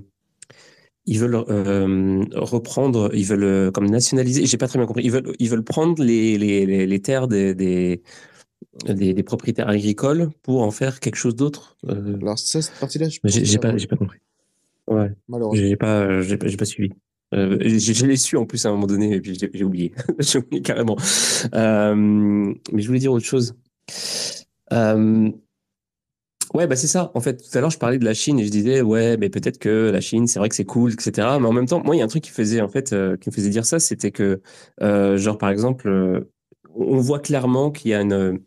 ils veulent euh, reprendre, ils veulent comme nationaliser. J'ai pas très bien compris. Ils veulent, ils veulent prendre les, les, les terres des, des, des, propriétaires agricoles pour en faire quelque chose d'autre. Alors ça, cette partie-là, j'ai pas, j'ai pas compris. Ouais. Malheureusement. J'ai pas, j'ai pas, pas suivi. Euh, je, l'ai su en plus à un moment donné, et puis j'ai oublié. j'ai oublié carrément. Euh, mais je voulais dire autre chose. Euh, ouais, bah c'est ça. En fait, tout à l'heure, je parlais de la Chine et je disais, ouais, mais peut-être que la Chine, c'est vrai que c'est cool, etc. Mais en même temps, moi, il y a un truc qui faisait, en fait, qui me faisait dire ça, c'était que, genre, par exemple, on voit clairement qu'il y a une,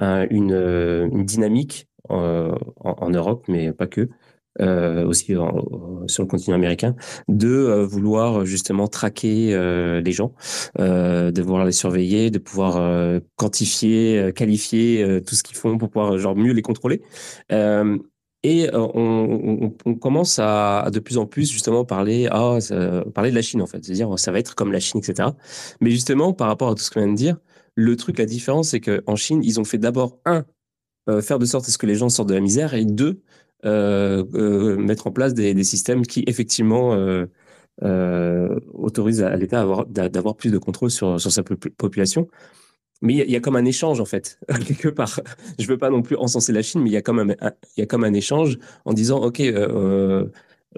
une, une dynamique en, Europe, mais pas que, euh, aussi sur le continent américain, de euh, vouloir justement traquer euh, les gens, de vouloir les surveiller, de pouvoir quantifier, qualifier tout ce qu'ils font pour pouvoir genre mieux les contrôler. Et on, commence à, de plus en plus justement parler, ah, parler de la Chine en fait, c'est-à-dire ça va être comme la Chine, etc. Mais justement par rapport à tout ce qu'on vient de dire, le truc, la différence, c'est qu'en Chine, ils ont fait d'abord un, faire de sorte à ce que les gens sortent de la misère, et deux, euh, euh, mettre en place des, des, systèmes qui effectivement euh, euh autorisent à, l'État d'avoir plus de contrôle sur, sur sa population. Mais il y, y, a comme un échange en fait quelque part. Je veux pas non plus encenser la Chine, mais il y a comme un, il y a comme un échange en disant ok, euh,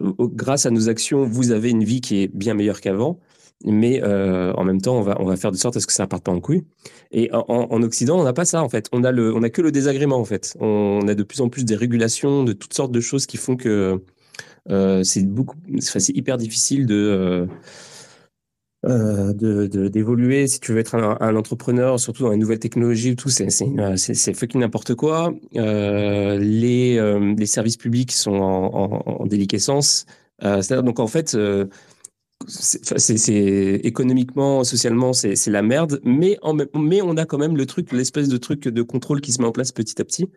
grâce à nos actions, vous avez une vie qui est bien meilleure qu'avant mais euh, en même temps, on va, on va faire de sorte à ce que ça ne parte pas en couille. Et en, en Occident, on n'a pas ça, en fait. On a, le, on a que le désagrément, en fait. On a de plus en plus des régulations, de toutes sortes de choses qui font que euh, c'est beaucoup, c'est hyper difficile de. Euh, de d'évoluer si tu veux être un, entrepreneur surtout dans les nouvelles technologies tout c'est c'est fucking n'importe quoi euh, les euh, les services publics sont en, en, en déliquescence euh, donc en fait euh, c'est économiquement, socialement, c'est la merde, mais, on a quand même le truc, l'espèce de truc de contrôle qui se met en place petit à petit,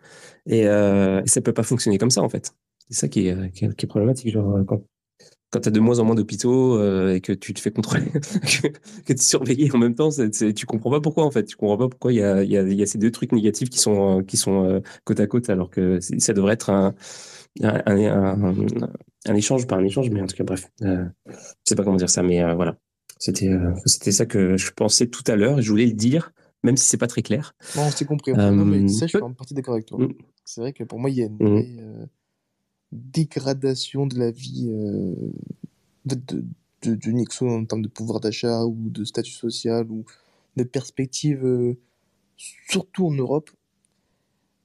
et, euh, ça peut pas fonctionner comme ça en fait. C'est ça qui est, est, problématique. Genre, quand, quand tu as de moins en moins d'hôpitaux euh, et que tu te fais contrôler, que, tu es surveillé en même temps, c'est, tu comprends pas pourquoi en fait. Tu comprends pas pourquoi il y a, ces deux trucs négatifs qui sont, euh, côte à côte alors que ça devrait être un, échange, pas un échange, mais en tout cas, bref. Euh, je sais pas comment dire ça, mais euh, voilà. C'était, euh, c'était ça que je pensais tout à l'heure et je voulais le dire, même si c'est pas très clair. Non, c'est compris. non, mais ça, je suis en partie d'accord avec toi. Mm. C'est vrai que pour moi, il y a une mm dégradation de la vie euh, de, de, de, Nixon en termes de pouvoir d'achat ou de statut social ou de perspective, euh, surtout en Europe.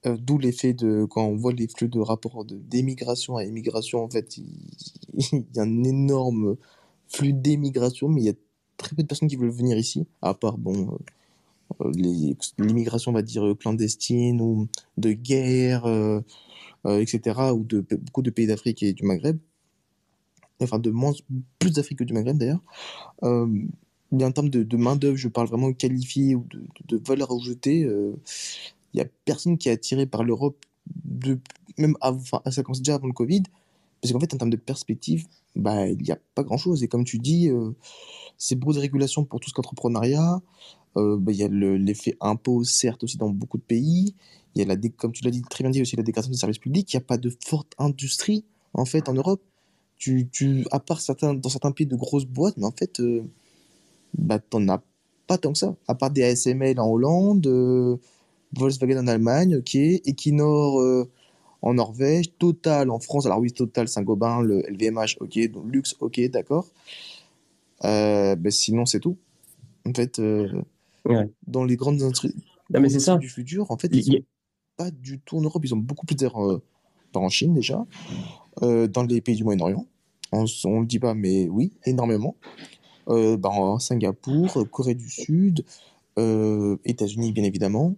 Euh, d'où l'effet de quand on voit les flux de rapports d'émigration à immigration, en fait, il, y a un énorme flux d'émigration, mais il y a très peu de personnes qui veulent venir ici, à part bon, l'immigration, on va dire, clandestine ou de guerre, euh, etc., ou de beaucoup de pays d'Afrique et du Maghreb, enfin de moins, plus d'Afrique que du Maghreb d'ailleurs. Euh, en termes de, main-d'œuvre, je parle vraiment qualifiée ou de, valeur ajoutée. Euh, il n'y a personne qui est attiré par l'Europe, de, même avant, ça commence déjà avant le Covid, parce qu'en fait, en termes de perspective, bah, il n'y a pas grand-chose. Et comme tu dis, euh, c'est beaucoup de régulation pour tout ce qu'entrepreneuriat. Euh, bah, il y a l'effet impôt, certes, aussi dans beaucoup de pays. Il y a, la comme tu l'as dit très bien dit, aussi la dégradation des services publics. Il n'y a pas de forte industrie, en fait, en Europe. Tu, tu, à part certains, dans certains pays de grosses boîtes, mais en fait, euh, bah, t'en as pas tant que ça. À part des ASML en Hollande, euh, Volkswagen en Allemagne, ok, Equinor euh, en Norvège, Total en France. Alors oui, Total, Saint-Gobain, le LVMH, ok, donc luxe, ok, d'accord. Euh, ben sinon, c'est tout. En fait, dans les grandes industries, mais c'est ça. du futur, en fait, ils pas du tout en Europe. Ils ont beaucoup plus d'air euh, en Chine déjà, euh, dans les pays du Moyen-Orient. On ne le dit pas, mais oui, énormément. Euh, bah, en Singapour, Corée du Sud, États-Unis, bien évidemment.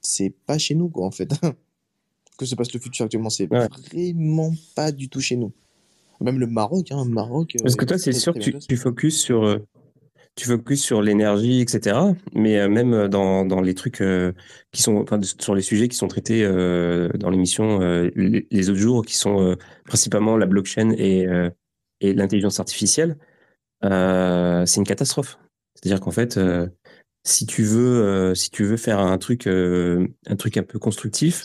C'est pas chez nous, quoi, en fait. que se passe le futur actuellement, c'est vraiment pas du tout chez nous. Même le Maroc, hein, Maroc. Parce que toi, c'est sûr que tu, tu focuses sur tu focuses sur l'énergie, etc. Mais euh, même dans, dans les trucs euh, qui sont, enfin, sur les sujets qui sont traités euh, dans l'émission les, autres jours, qui sont principalement la blockchain et, et l'intelligence artificielle, c'est une catastrophe. C'est-à-dire qu'en fait, si tu veux, si tu veux faire un truc, un truc un peu constructif,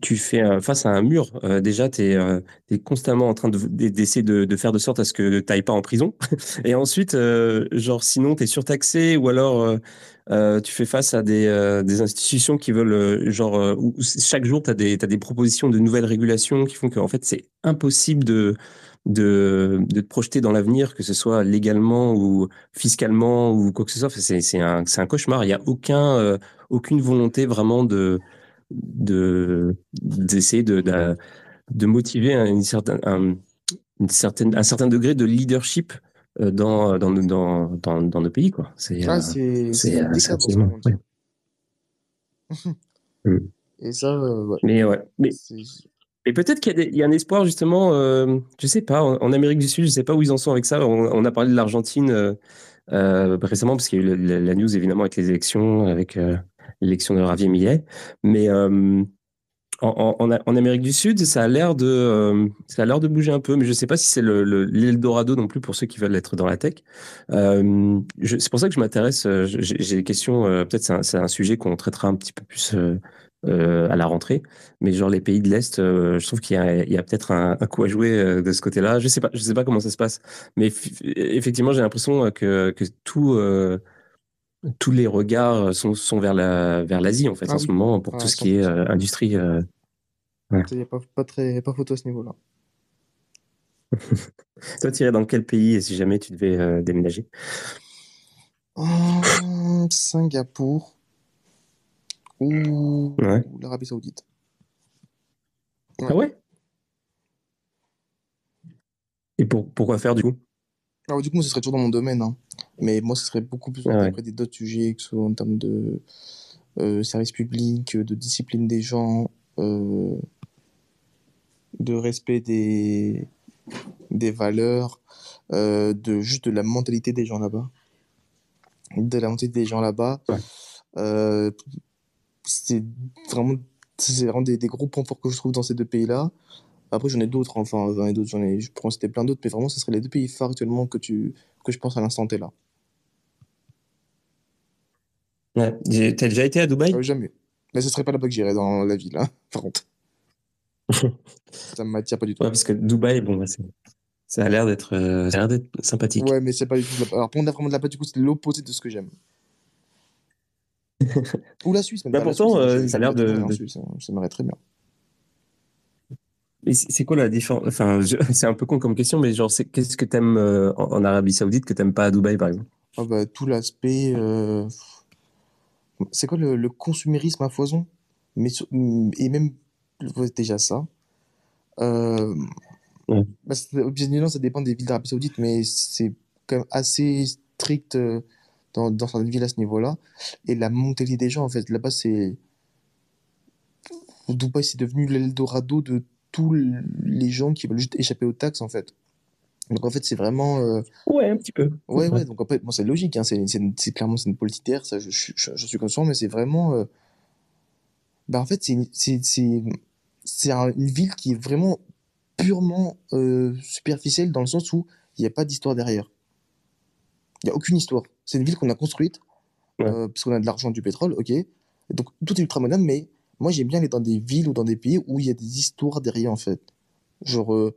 tu, fais euh, face à un mur. Euh, déjà, tu es, euh, constamment en train d'essayer de, de, faire de sorte à ce que tu n'ailles pas en prison. Et ensuite, genre, sinon, tu es surtaxé ou alors tu fais face à des, institutions qui veulent, genre, chaque jour, tu as, as, des propositions de nouvelles régulations qui font qu'en fait, c'est impossible de, de, de te projeter dans l'avenir, que ce soit légalement ou fiscalement ou quoi que ce soit. C'est un, un cauchemar. Il n'y a aucun, aucune volonté vraiment de de d'essayer de, de, de, motiver un, une certaine, un, une certaine, un certain degré de leadership euh, dans, dans, dans, dans, dans nos pays. C'est, ah, absolument. Ouais. Mm. Et ça, euh, ouais. Mais ouais. Mais, et peut-être qu'il y a, un espoir justement, euh, je sais pas, en, Amérique du Sud, je sais pas où ils en sont avec ça. On, a parlé de l'Argentine euh, euh récemment parce qu'il y a eu la, news évidemment avec les élections, avec l'élection de Javier Millet. Mais euh, en, Amérique du Sud, ça a l'air de, euh, ça de bouger un peu, mais je ne sais pas si c'est l'Eldorado non plus pour ceux qui veulent être dans la tech. Euh, c'est pour ça que je m'intéresse. J'ai des questions. Peut-être c'est un, sujet qu'on traitera un petit peu plus à la rentrée. Mais genre les pays de l'est, je trouve qu'il y a, a peut-être un, coup à jouer de ce côté-là. Je sais pas, je sais pas comment ça se passe, mais effectivement, j'ai l'impression que, que tout tous les regards sont, sont vers la vers l'Asie en fait ah en ce moment pour tout ce qui est euh, industrie. Euh... Il n'y a pas, pas, très pas photo à ce niveau-là. Toi, tu irais dans quel pays si jamais tu devais euh, déménager? Singapour ou, l'Arabie Saoudite. Ah ouais Et pour, pourquoi faire du coup? Alors, du coup, ce serait toujours dans mon domaine. Hein. Mais moi, ce serait beaucoup plus ah ouais. d'autres sujets, que ce soit en termes de euh, service public, de discipline des gens, euh, de respect des, des valeurs, euh, de juste de la mentalité des gens là-bas. De la mentalité des gens là-bas. Euh, c'est vraiment, vraiment des, des, gros points forts que je trouve dans ces deux pays-là. Après, j'en ai d'autres, enfin, j'en ai d'autres, j'en ai, je pourrais en citer plein d'autres, mais vraiment, ce serait les deux pays phares actuellement que, tu, que je pense à l'instant T là. Ouais. T'as déjà été à Dubaï? Euh, jamais. Mais ce serait pas là-bas que j'irais dans la ville, hein, par contre. Ça m'attire pas du tout. Ouais, parce que Dubaï, bon, bah, ça a l'air d'être euh, a sympathique. Ouais, mais c'est pas du tout. Alors, pour moi, vraiment de part, du coup, c'est l'opposé de ce que j'aime. Ou la Suisse, même. Bah, pas la pourtant, Suisse, euh, je- ça a l'air de- hein, ça m'irait très bien. Mais c'est quoi la différence? Enfin, je- c'est un peu con comme question, mais genre, qu'est-ce que t'aimes euh, en, Arabie Saoudite que t'aimes pas à Dubaï, par exemple? Ah bah, tout l'aspect. euh, C'est quoi le, le consumérisme à foison? Mais Et même. Déjà ça. Euh, Ouais. bah, bien évidemment, ça dépend des villes d'Arabie Saoudite, mais c'est quand même assez strict euh, dans, dans certaines villes à ce niveau-là. Et la mentalité des gens, en fait, là-bas, c'est. Dubaï, c'est devenu l'Eldorado de tous les gens qui veulent juste échapper aux taxes, en fait. Donc, en fait, c'est vraiment. euh, Ouais, un petit peu. Ouais, ouais, donc fait, bon, c'est logique, hein, c'est, clairement c'est une politique ça je, je, je, je suis conscient, mais c'est vraiment. euh, Bah, en fait, c'est, une- c'est, c'est, c'est un- une ville qui est vraiment purement euh, superficielle dans le sens où il n'y a pas d'histoire derrière. Il n'y a aucune histoire. C'est une ville qu'on a construite Ouais. euh, parce qu'on a de l'argent, du pétrole, ok. Donc tout est ultra moderne, mais moi j'aime bien aller dans des villes ou dans des pays où il y a des histoires derrière en fait. Genre, euh,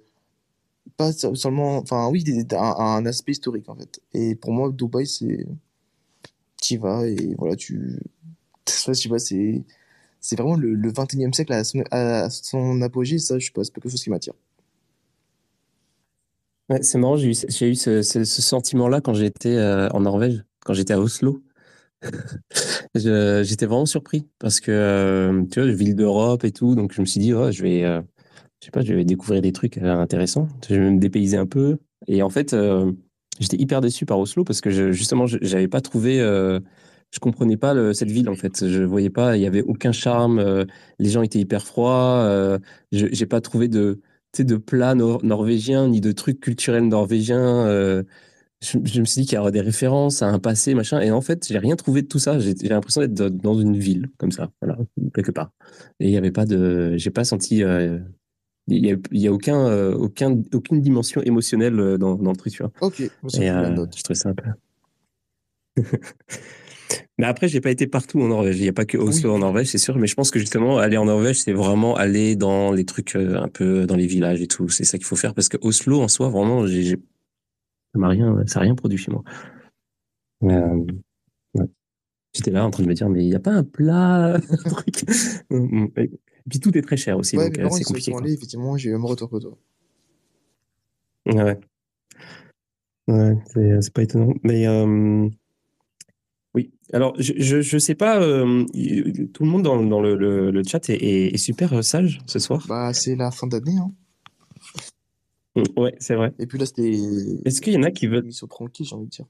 pas se- seulement. Enfin, oui, des- un, un aspect historique en fait. Et pour moi, Dubaï, c'est. Tu y vas et voilà, tu. Ça, sais pas, c'est. C'est vraiment le, le 21e siècle à son, à son apogée, ça, je sais pas, c'est pas quelque chose qui m'attire. C'est marrant, j'ai eu, ce, sentiment-là quand j'étais euh, en Norvège, quand j'étais à Oslo. J'étais vraiment surpris parce que, euh, tu vois, ville d'Europe et tout, donc je me suis dit, oh, je vais, euh, je sais pas, je vais découvrir des trucs intéressants. Je vais me dépayser un peu. Et en fait, j'étais hyper déçu par Oslo parce que je, justement, j'avais pas trouvé, je comprenais pas cette ville en fait. Je voyais pas, il y avait aucun charme. les gens étaient hyper froids. euh, j'ai pas trouvé de, de plats nor- norvégiens ni de trucs culturels norvégiens. euh, je, je me suis dit qu'il y aurait des références à un passé, machin. Et en fait, j'ai rien trouvé de tout ça. J'ai l'impression d'être dans- une ville, comme ça, voilà, quelque part. Et il y avait pas de, j'ai pas senti, euh, il y a, y a aucun, euh, aucun, aucune dimension émotionnelle dans, dans le truc, tu vois. Ok, Et je euh, trouvais ça un peu. Mais après, j'ai pas été partout en Norvège. Il n'y a pas que Oslo Oui. en Norvège, c'est sûr. Mais je pense que justement, aller en Norvège, c'est vraiment aller dans les trucs euh, un peu dans les villages et tout. C'est ça qu'il faut faire parce que Oslo en soi, vraiment, j'ai, ça m'a rien, ça a rien produit chez moi. Euh, ouais. J'étais là en train de me dire, mais il n'y a pas un plat, un truc? Et puis tout est très cher aussi, Ouais, donc euh, c'est compliqué. allés, effectivement, j'ai eu le même retour que toi. Ouais, ouais. C'est c'est pas étonnant. Mais euh, oui. Alors, je, je sais pas, euh, tout le monde dans, dans le, le, le chat est, est, est super euh, sage ce soir. Bah, c'est la fin d'année, hein. Mm, Ouais, c'est vrai. Et puis là, c'était Est-ce qu'il y en a qui veulent. émission tranquille, j'ai envie de dire.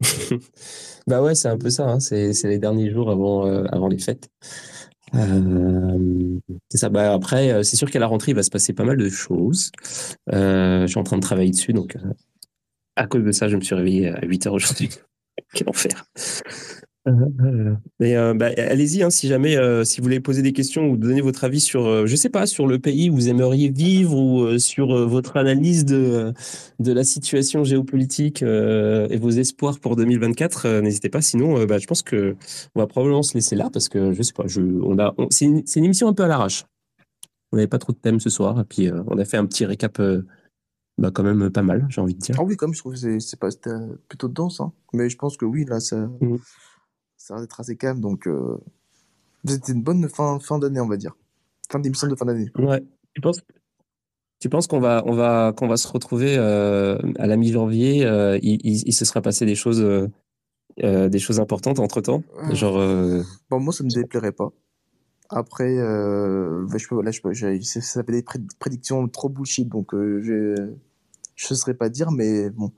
Bah ouais, c'est un peu ça. Hein. C'est les derniers jours avant, euh, avant les fêtes. Euh, c'est ça. Bah après, c'est sûr qu'à la rentrée, il va se passer pas mal de choses. Euh, je suis en train de travailler dessus, donc à cause de ça, je me suis réveillé à 8 heures aujourd'hui. Quel enfer. Euh, euh, mais euh, bah, allez-y, hein, si jamais, euh, si vous voulez poser des questions ou donner votre avis sur, euh, je sais pas, sur le pays où vous aimeriez vivre ou sur votre analyse de, de la situation géopolitique et vos espoirs pour 2024, euh, n'hésitez pas. Sinon, bah, je pense que on va probablement se laisser là parce que je sais pas, je, on a, c'est une, c'est une émission un peu à l'arrache. On n'avait pas trop de thèmes ce soir et puis on a fait un petit récap, bah, quand même pas mal, j'ai envie de dire. Ah oui, quand même, je trouve que c'est- pas, plutôt dense, hein. Mais je pense que oui, là, ça, Mhm. ça va être assez calme, donc euh, c'était une bonne fin, fin d'année, on va dire. Fin d'émission de fin d'année. Ouais. Tu penses, tu penses qu'on va, on va, qu'on va se retrouver euh, à la mi-janvier euh, il, il, il se sera passé des choses, euh, euh, des choses importantes entre temps, Ah. genre. euh, Bon, moi, ça me déplairait pas. Après, euh, bah, là, ça fait des pré- prédictions trop bullshit, donc euh, je ne saurais pas dire, mais bon.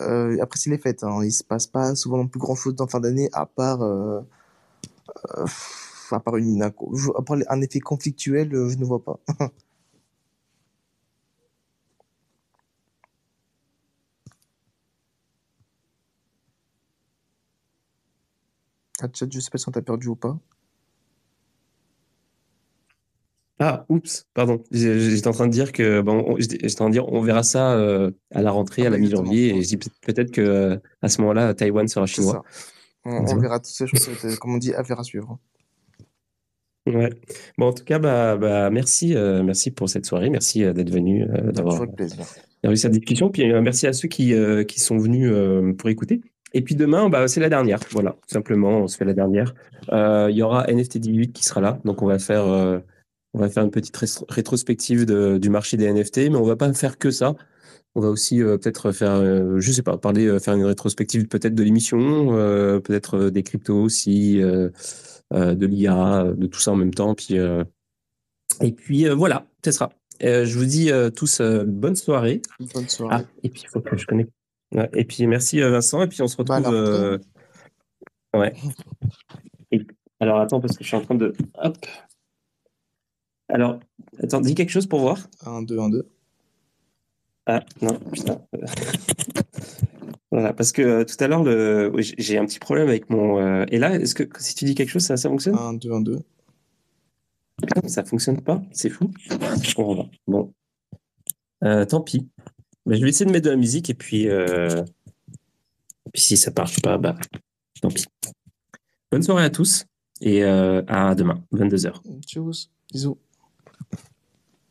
Euh, après, c'est les fêtes, hein. Il se passe pas souvent non plus grand chose dans fin d'année, à part, à part une, un, à part un effet conflictuel, je ne vois pas. Ah, je sais pas si on t'a perdu ou pas. Ah, oups, pardon. J'étais en train de dire que bon, j'étais en train de dire on verra ça euh, à la rentrée, Ah à la mi-janvier, et je dis peut- peut-être que euh, à ce moment-là, Taïwan sera chinois. On, verra toutes ces choses, être, comme on dit, affaire à suivre. Ouais. Bon, en tout cas, bah, bah, merci, euh, merci pour cette soirée, merci euh, d'être venu, euh, Toujours d'avoir eu cette discussion, puis euh, merci à ceux qui euh, qui sont venus euh, pour écouter. Et puis demain, bah, c'est la dernière. Voilà, tout simplement, on se fait la dernière. Euh, Il y aura NFT 18 qui sera là, donc on va faire euh, on va faire une petite ré- rétrospective de- du marché des NFT, mais on va pas faire que ça. On va aussi euh, peut-être faire, euh, je sais pas, parler, euh, faire une rétrospective peut-être de l'émission, euh, peut-être des cryptos aussi, de l'IA, de tout ça en même temps. Puis, et puis voilà, c'est ça. Je vous dis tous bonne soirée. Bonne soirée. Ah, et puis il faut que je connecte. Ouais, et puis merci Vincent, et puis on se Bah, retrouve. Ouais. Et- alors attends, parce que je suis en train de. Hop. Alors, attends, dis quelque chose pour voir. 1, 2, 1, 2. Ah, non, putain. Voilà, parce que euh, tout à l'heure, le... j'ai- un petit problème avec mon. euh, Et là, est-ce que si tu dis quelque chose, ça, ça fonctionne? 1, 2, 1, 2. Putain, ça fonctionne pas, c'est fou. Je comprends pas. Bon, Euh, tant pis. Bah, je vais essayer de mettre de la musique et puis, euh... puis si ça marche pas, bah tant pis. Bonne soirée à tous et euh, à demain, 22h. Tchuss. Bisous.